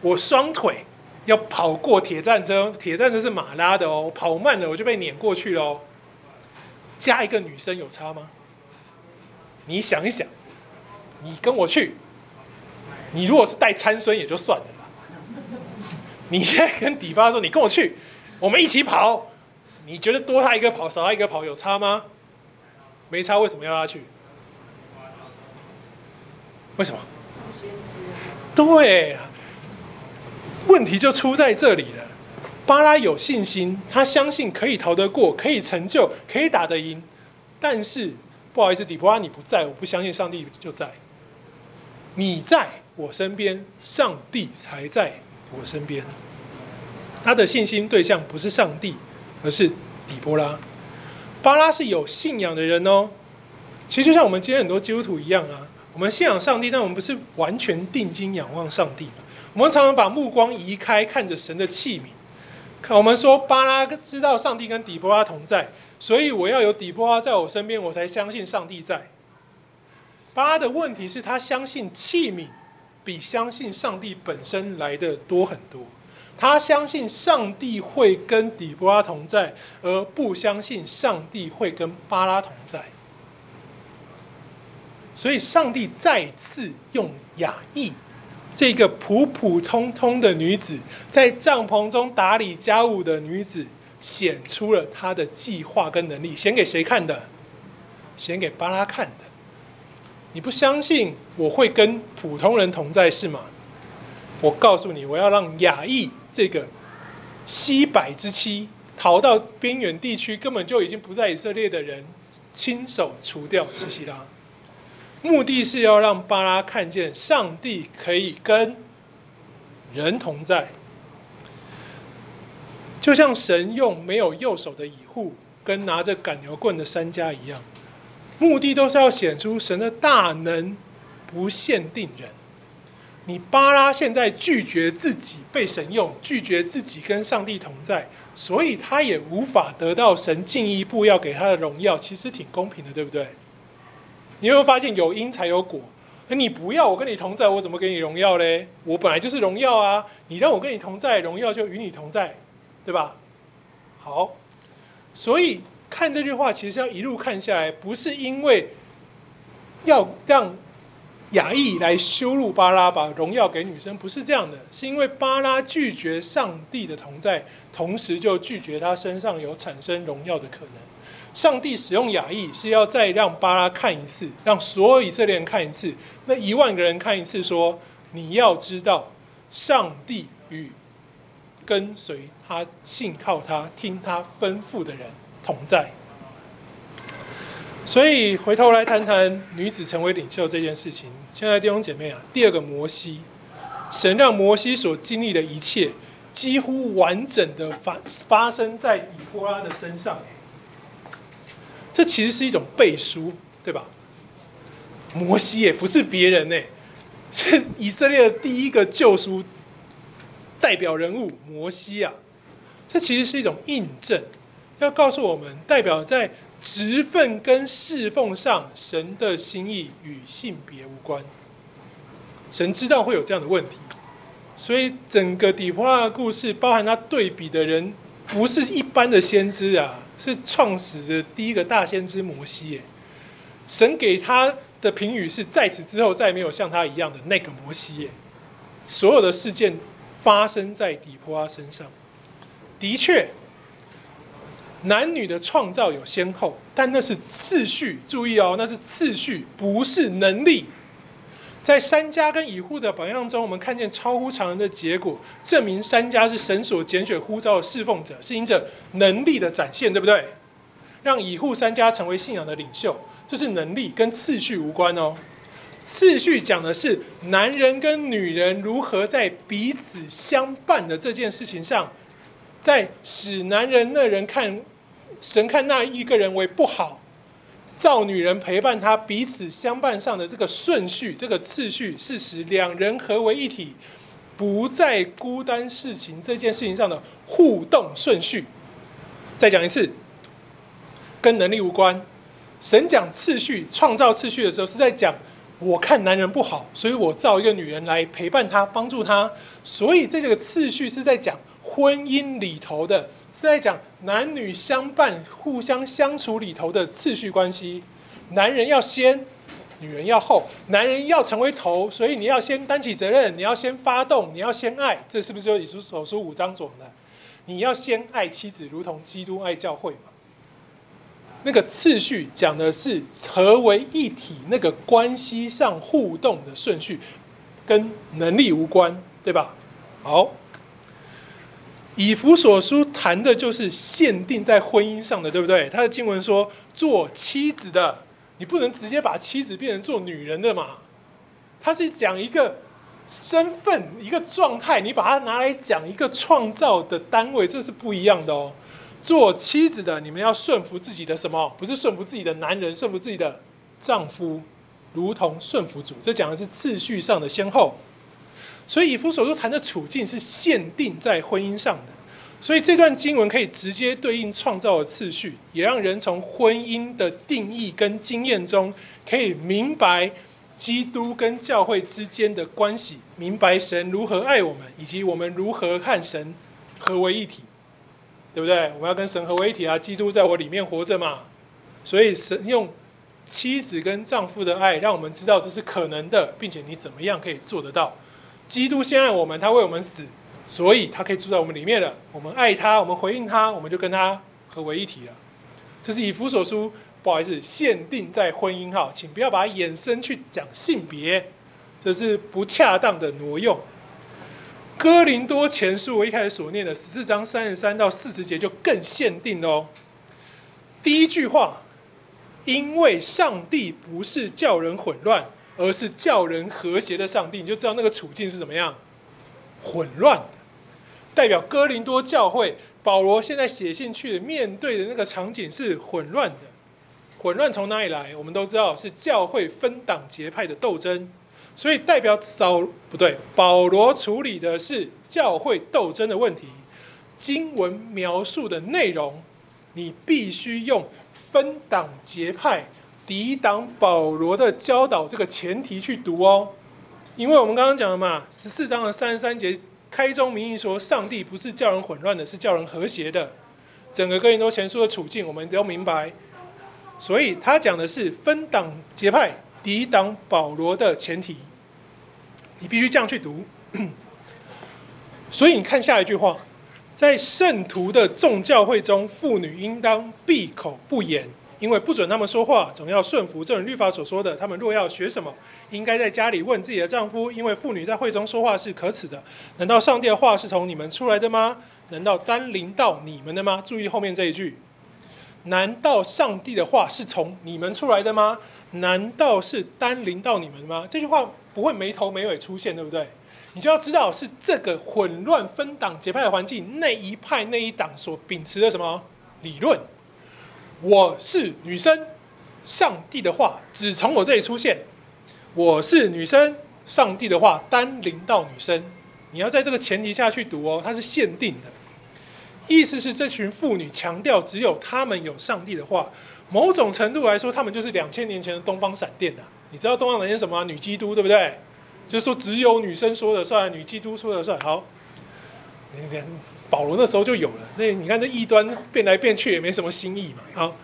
我双腿要跑过铁战车，铁战车是马拉的哦，跑慢了我就被碾过去了哦。加一个女生有差吗？你想一想，你跟我去，你如果是带参孙也就算了。你现在跟底巴说，你跟我去，我们一起跑，你觉得多他一个跑，少他一个跑有差吗？没差，为什么要他去？为什么？对，问题就出在这里了。巴拉有信心，他相信可以逃得过，可以成就，可以打得赢。但是不好意思，底波拉你不在，我不相信上帝就在。你在我身边，上帝才在我身边。他的信心对象不是上帝，而是底波拉。巴拉是有信仰的人哦。其实就像我们今天很多基督徒一样啊，我们信仰上帝，但我们不是完全定睛仰望上帝。我们常常把目光移开，看着神的器皿。看，我们说巴拉知道上帝跟底波拉同在，所以我要有底波拉在我身边，我才相信上帝在。巴拉的问题是他相信器皿比相信上帝本身来的多很多。他相信上帝会跟底波拉同在，而不相信上帝会跟巴拉同在。所以，上帝再次用雅亿。这个普普通通的女子，在帐篷中打理家务的女子，显出了她的计划跟能力。显给谁看的？显给巴拉看的。你不相信我会跟普通人同在是吗？我告诉你，我要让亚裔这个西百之妻逃到边远地区，根本就已经不在以色列的人，亲手除掉西西拉。目的是要让巴拉看见上帝可以跟人同在，就像神用没有右手的以户跟拿着赶牛棍的珊迦一样，目的都是要显出神的大能，不限定人。你巴拉现在拒绝自己被神用，拒绝自己跟上帝同在，所以他也无法得到神进一步要给他的荣耀。其实挺公平的，对不对？你有没有发现有因才有果？那你不要我跟你同在，我怎么给你荣耀嘞？我本来就是荣耀啊！你让我跟你同在，荣耀就与你同在，对吧？好，所以看这句话，其实要一路看下来，不是因为要让雅亿来羞辱巴拉，把荣耀给女生，不是这样的，是因为巴拉拒绝上帝的同在，同时就拒绝他身上有产生荣耀的可能。上帝使用雅亿是要再让巴拉看一次，让所有以色列人看一次，那一万个人看一次，说你要知道，上帝与跟随他、信靠他、听他吩咐的人同在。所以回头来谈谈女子成为领袖这件事情。亲爱的弟兄姐妹啊，第二个摩西，神让摩西所经历的一切，几乎完整的发发生在以波拉的身上。这其实是一种背书，对吧？摩西也不是别人呢，是以色列的第一个救赎代表人物摩西啊。这其实是一种印证，要告诉我们，代表在职分跟侍奉上，神的心意与性别无关。神知道会有这样的问题，所以整个底波拉的故事，包含他对比的人，不是一般的先知啊。是创始的第一个大先知摩西耶，神给他的评语是在此之后再也没有像他一样的那个摩西耶。所有的事件发生在底波拉身上，的确，男女的创造有先后，但那是次序。注意哦，那是次序，不是能力。在三家跟以户的榜样中，我们看见超乎常人的结果，证明三家是神所拣选呼召的侍奉者，是因着能力的展现，对不对？让以户、三家成为信仰的领袖，这是能力，跟次序无关哦。次序讲的是男人跟女人如何在彼此相伴的这件事情上，在使男人那人看神看那一个人为不好。造女人陪伴他，彼此相伴上的这个顺序，这个次序，是使两人合为一体，不再孤单事情这件事情上的互动顺序。再讲一次，跟能力无关。神讲次序，创造次序的时候，是在讲我看男人不好，所以我造一个女人来陪伴他，帮助他。所以这个次序是在讲婚姻里头的。是在讲男女相伴、互相相处里头的次序关系。男人要先，女人要后，男人要成为头，所以你要先担起责任，你要先发动，你要先爱，这是不是就以弗所书五章总的？你要先爱妻子，如同基督爱教会嘛？那个次序讲的是合为一体，那个关系上互动的顺序，跟能力无关，对吧？好，以弗所书谈的就是限定在婚姻上的，对不对？他的经文说，做妻子的，你不能直接把妻子变成做女人的嘛？他是讲一个身份、一个状态，你把它拿来讲一个创造的单位，这是不一样的哦。做妻子的，你们要顺服自己的什么？不是顺服自己的男人，顺服自己的丈夫，如同顺服主。这讲的是次序上的先后。所以以弗所书谈的处境是限定在婚姻上的。所以这段经文可以直接对应创造的次序，也让人从婚姻的定义跟经验中，可以明白基督跟教会之间的关系，明白神如何爱我们，以及我们如何和神合为一体。对不对？我们要跟神合为一体啊！基督在我里面活着嘛，所以神用妻子跟丈夫的爱，让我们知道这是可能的，并且你怎么样可以做得到？基督先爱我们，他为我们死，所以他可以住在我们里面了。我们爱他，我们回应他，我们就跟他合为一体了。这是以弗所书，不好意思，限定在婚姻哈，请不要把它衍生去讲性别，这是不恰当的挪用。哥林多前书，我一开始所念的十四章三十三到四十节就更限定哦。第一句话，因为上帝不是叫人混乱，而是叫人和谐的上帝，你就知道那个处境是怎么样，混乱的，代表哥林多教会，保罗现在写信去面对的那个场景是混乱的。混乱从哪里来？我们都知道是教会分党结派的斗争。所以代表扫不对，保罗处理的是教会斗争的问题。经文描述的内容，你必须用分党结派、抵挡保罗的教导这个前提去读哦。因为我们刚刚讲了嘛，十四章的三十三节开宗明义说，上帝不是叫人混乱的，是叫人和谐的。整个哥林多前书的处境，我们都明白。所以他讲的是分党结派。抵挡保罗的前提，你必须这样去读。所以你看下一句话，在圣徒的众教会中，妇女应当闭口不言，因为不准他们说话，总要顺服。正如律法所说的，他们若要学什么，应该在家里问自己的丈夫，因为妇女在会中说话是可耻的。难道上帝的话是从你们出来的吗？难道单临到你们的吗？注意后面这一句，难道上帝的话是从你们出来的吗？难道是单临到你们的吗？这句话不会没头没尾出现，对不对？你就要知道是这个混乱分党结派的环境，那一派那一党所秉持的什么理论？我是女生，上帝的话只从我这里出现。我是女生，上帝的话单临到女生。你要在这个前提下去读哦，它是限定的。意思是这群妇女强调只有他们有上帝的话。某种程度来说，他们就是两千年前的东方闪电呐。你知道东方闪电什么？女基督，对不对？就是说只有女生说了算，女基督说了算。好，你看保罗那时候就有了。那你看这异端变来变去也没什么新意嘛。好，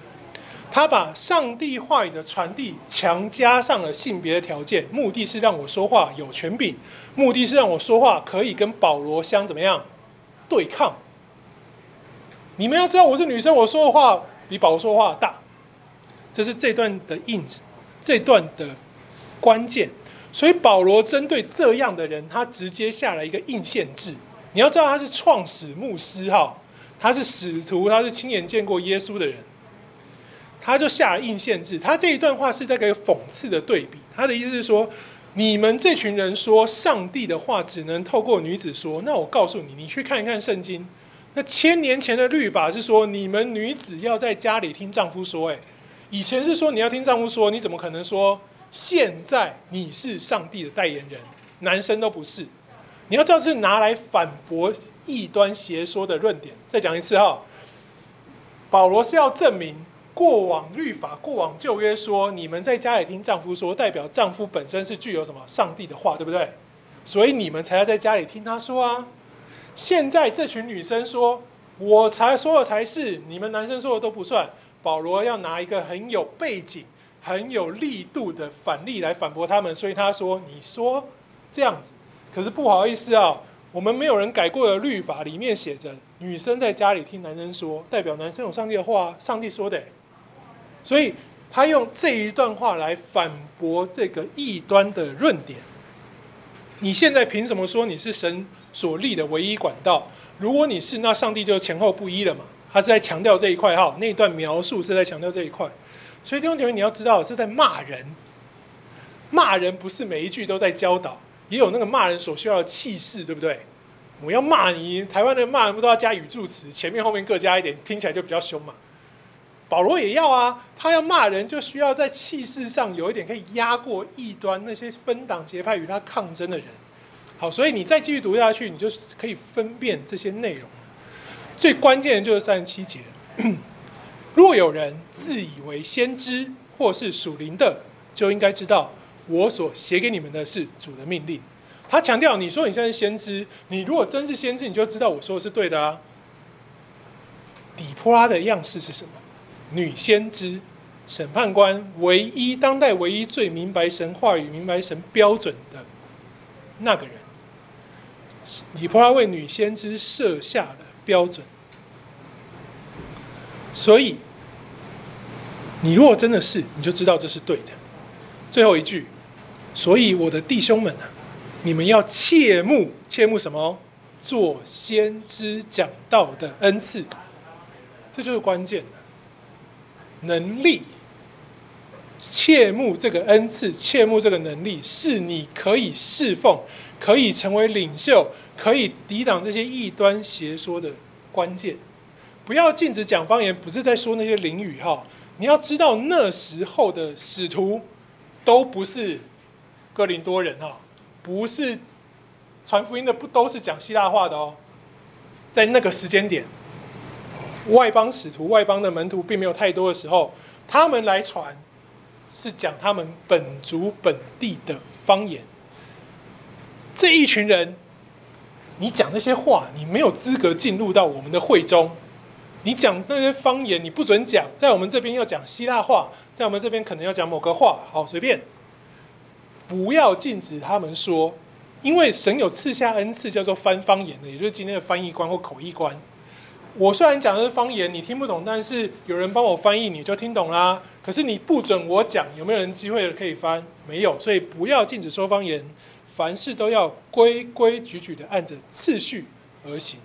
他把上帝话语的传递强加上了性别的条件，目的是让我说话有权柄，目的是让我说话可以跟保罗相怎么样对抗。你们要知道，我是女生，我说的话比保罗说话大。这是这段的印，这段的关键。所以保罗针对这样的人，他直接下了一个印限制。你要知道他是创始牧师哈，他是使徒，他是亲眼见过耶稣的人，他就下了硬限制。他这一段话是在给讽刺的对比。他的意思是说，你们这群人说上帝的话只能透过女子说，那我告诉你，你去看一看圣经。那千年前的律法是说，你们女子要在家里听丈夫说，哎。以前是说你要听丈夫说，你怎么可能说现在你是上帝的代言人？男生都不是。你要知道是拿来反驳异端邪说的论点。再讲一次哈，保罗是要证明过往律法、过往旧约说你们在家里听丈夫说，代表丈夫本身是具有什么上帝的话，对不对？所以你们才要在家里听他说啊。现在这群女生说，我才说的才是，你们男生说的都不算。保罗要拿一个很有背景、很有力度的反例来反驳他们，所以他说：“你说这样子，可是不好意思啊，我们没有人改过的律法里面写着，女生在家里听男生说，代表男生有上帝的话，上帝说的。所以他用这一段话来反驳这个异端的论点。你现在凭什么说你是神所立的唯一管道？如果你是，那上帝就前后不一了嘛。他是在强调这一块哈，那一段描述是在强调这一块。”所以弟兄姐妹，你要知道是在骂人，骂人不是每一句都在教导，也有那个骂人所需要的气势，对不对？我要骂你，台湾的骂人不都要加语助词，前面后面各加一点，听起来就比较凶嘛。保罗也要啊，他要骂人就需要在气势上有一点可以压过异端那些分党结派与他抗争的人。好，所以你再继续读下去，你就可以分辨这些内容。最关键的就是三十七节。若有人自以为先知或是属灵的，就应该知道我所写给你们的是主的命令。他强调：你说你现在是先知，你如果真是先知，你就知道我说的是对的啊。底波拉的样式是什么？女先知，审判官，唯一当代唯一最明白神话语、明白神标准的那个人。底波拉为女先知设下了标准，所以。你如果真的是，你就知道这是对的。最后一句，所以我的弟兄们啊，你们要切慕，切慕什么？做先知讲道的恩赐，这就是关键的能力。切慕这个恩赐，切慕这个能力，是你可以侍奉、可以成为领袖、可以抵挡这些异端邪说的关键。不要禁止讲方言，不是在说那些灵语哈。你要知道，那时候的使徒都不是哥林多人哈，不是传福音的，不都是讲希腊话的哦。在那个时间点，外邦使徒、外邦的门徒并没有太多的时候，他们来传是讲他们本族本地的方言。这一群人，你讲那些话，你没有资格进入到我们的会中。你讲那些方言，你不准讲。在我们这边要讲希腊话，在我们这边可能要讲某个话。好，随便，不要禁止他们说，因为神有赐下恩赐，叫做翻方言的，也就是今天的翻译官或口译官。我虽然讲的是方言，你听不懂，但是有人帮我翻译，你就听懂啦。可是你不准我讲，有没有人机会可以翻？没有，所以不要禁止说方言，凡事都要规规矩矩的按着次序而行。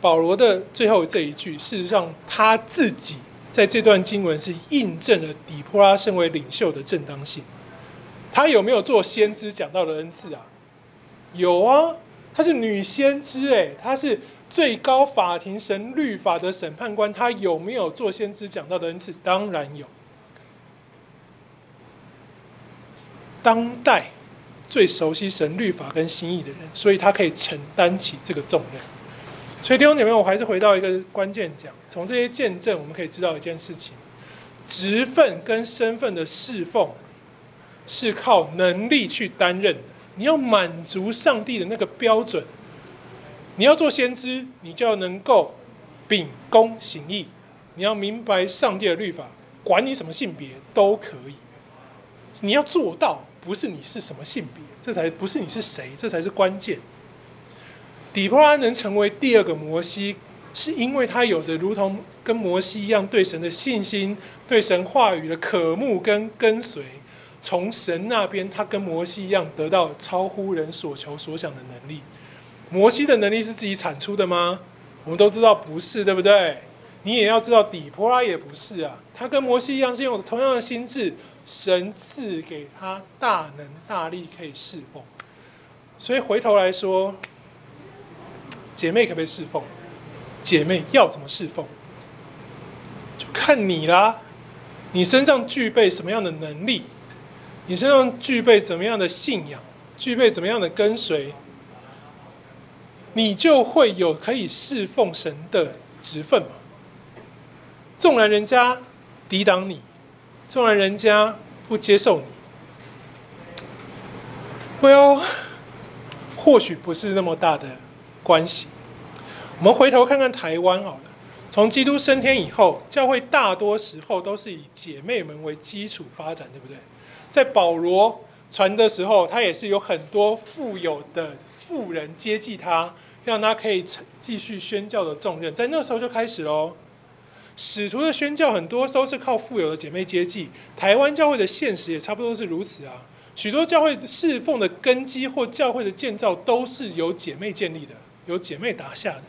保罗的最后这一句，事实上他自己在这段经文是印证了底波拉身为领袖的正当性。他有没有做先知讲道的恩赐啊？有啊，她是女先知，诶，她是最高法庭神律法的审判官，她有没有做先知讲道的恩赐？当然有。当代最熟悉神律法跟心意的人，所以他可以承担起这个重任。所以弟兄姐妹，我还是回到一个关键讲，从这些见证，我们可以知道一件事情：职分跟身份的侍奉是靠能力去担任。你要满足上帝的那个标准，你要做先知，你就要能够秉公行义，你要明白上帝的律法，管你什么性别都可以。你要做到，不是你是什么性别，这才不是你是谁，这才是关键。底波拉能成为第二个摩西，是因为他有着如同跟摩西一样对神的信心、对神话语的渴慕跟跟随。从神那边，他跟摩西一样得到超乎人所求所想的能力。摩西的能力是自己产出的吗？我们都知道不是，对不对？你也要知道，底波拉也不是啊。他跟摩西一样，是用同样的心智，神赐给他大能大力，可以侍奉。所以回头来说。姐妹可不可以侍奉？姐妹要怎么侍奉？就看你啦。你身上具备什么样的能力？你身上具备怎么样的信仰？具备怎么样的跟随？你就会有可以侍奉神的职分嘛。纵然人家抵挡你，纵然人家不接受你，Well，或许不是那么大的关系，我们回头看看台湾好了。从基督升天以后，教会大多时候都是以姐妹们为基础发展，对不对？在保罗传的时候，他也是有很多富有的富人接济他，让他可以继续宣教的重任。在那时候就开始喽。使徒的宣教很多都是靠富有的姐妹接济，台湾教会的现实也差不多是如此啊。许多教会侍奉的根基或教会的建造都是由姐妹建立的，由姐妹打下的。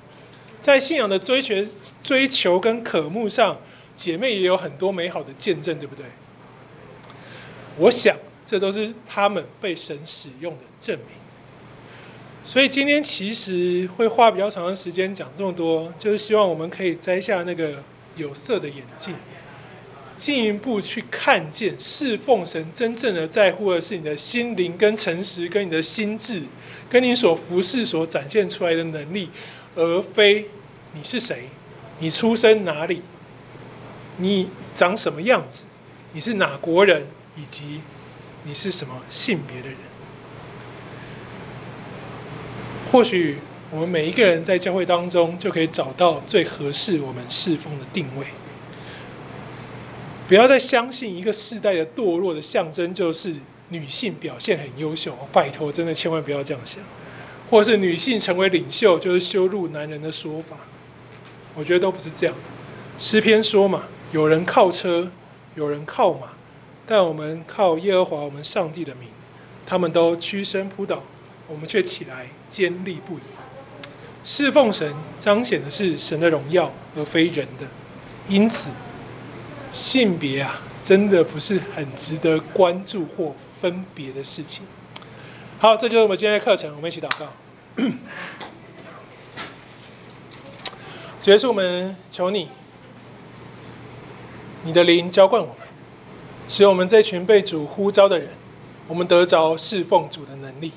在信仰的追求、追求跟渴慕上，姐妹也有很多美好的见证，对不对？我想这都是他们被神使用的证明。所以今天其实会花比较长的时间讲这么多，就是希望我们可以摘下那个有色的眼镜，进一步去看见侍奉神真正的在乎的是你的心灵跟诚实，跟你的心智，跟你所服侍所展现出来的能力。而非你是谁，你出生哪里，你长什么样子，你是哪国人，以及你是什么性别的人。或许我们每一个人在教会当中就可以找到最合适我们侍奉的定位。不要再相信一个世代的堕落的象征就是女性表现很优秀，拜托，真的千万不要这样想。或是女性成为领袖，就是羞辱男人的说法，我觉得都不是这样。诗篇说嘛，有人靠车，有人靠马，但我们靠耶和华我们上帝的名，他们都屈身扑倒，我们却起来坚立不移。侍奉神彰显的是神的荣耀，而非人的。因此，性别啊，真的不是很值得关注或分别的事情。好，这就是我们今天的课程，我们一起祷告。(coughs) 结束，我们求你，你的灵浇灌我，使我们这群被主呼召的人，我们得着侍奉主的能力。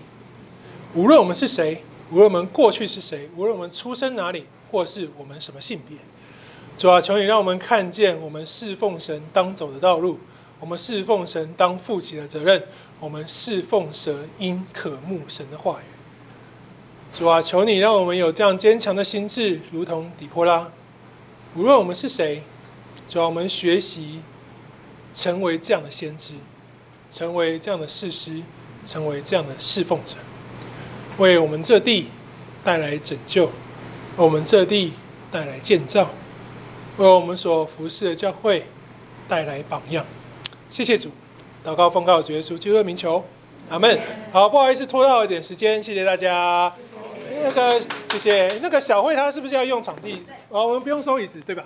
无论我们是谁，无论我们过去是谁，无论我们出生哪里，或是我们什么性别，主啊，求你让我们看见我们侍奉神当走的道路，我们侍奉神当负起的责任，我们侍奉神应渴慕神的话语。主啊，求你让我们有这样坚强的心志，如同底波拉。无论我们是谁，主啊，我们学习成为这样的先知，成为这样的士师，成为这样的侍奉者，为我们这地带来拯救，为我们这地带来建造，为我们所服侍的教会带来榜样。谢谢主，祷告奉告主耶稣基督的名求，阿门。好，不好意思拖到一点时间，谢谢大家。那个，谢谢。那个小慧，她是不是要用场地？啊，我们不用收椅子，对吧？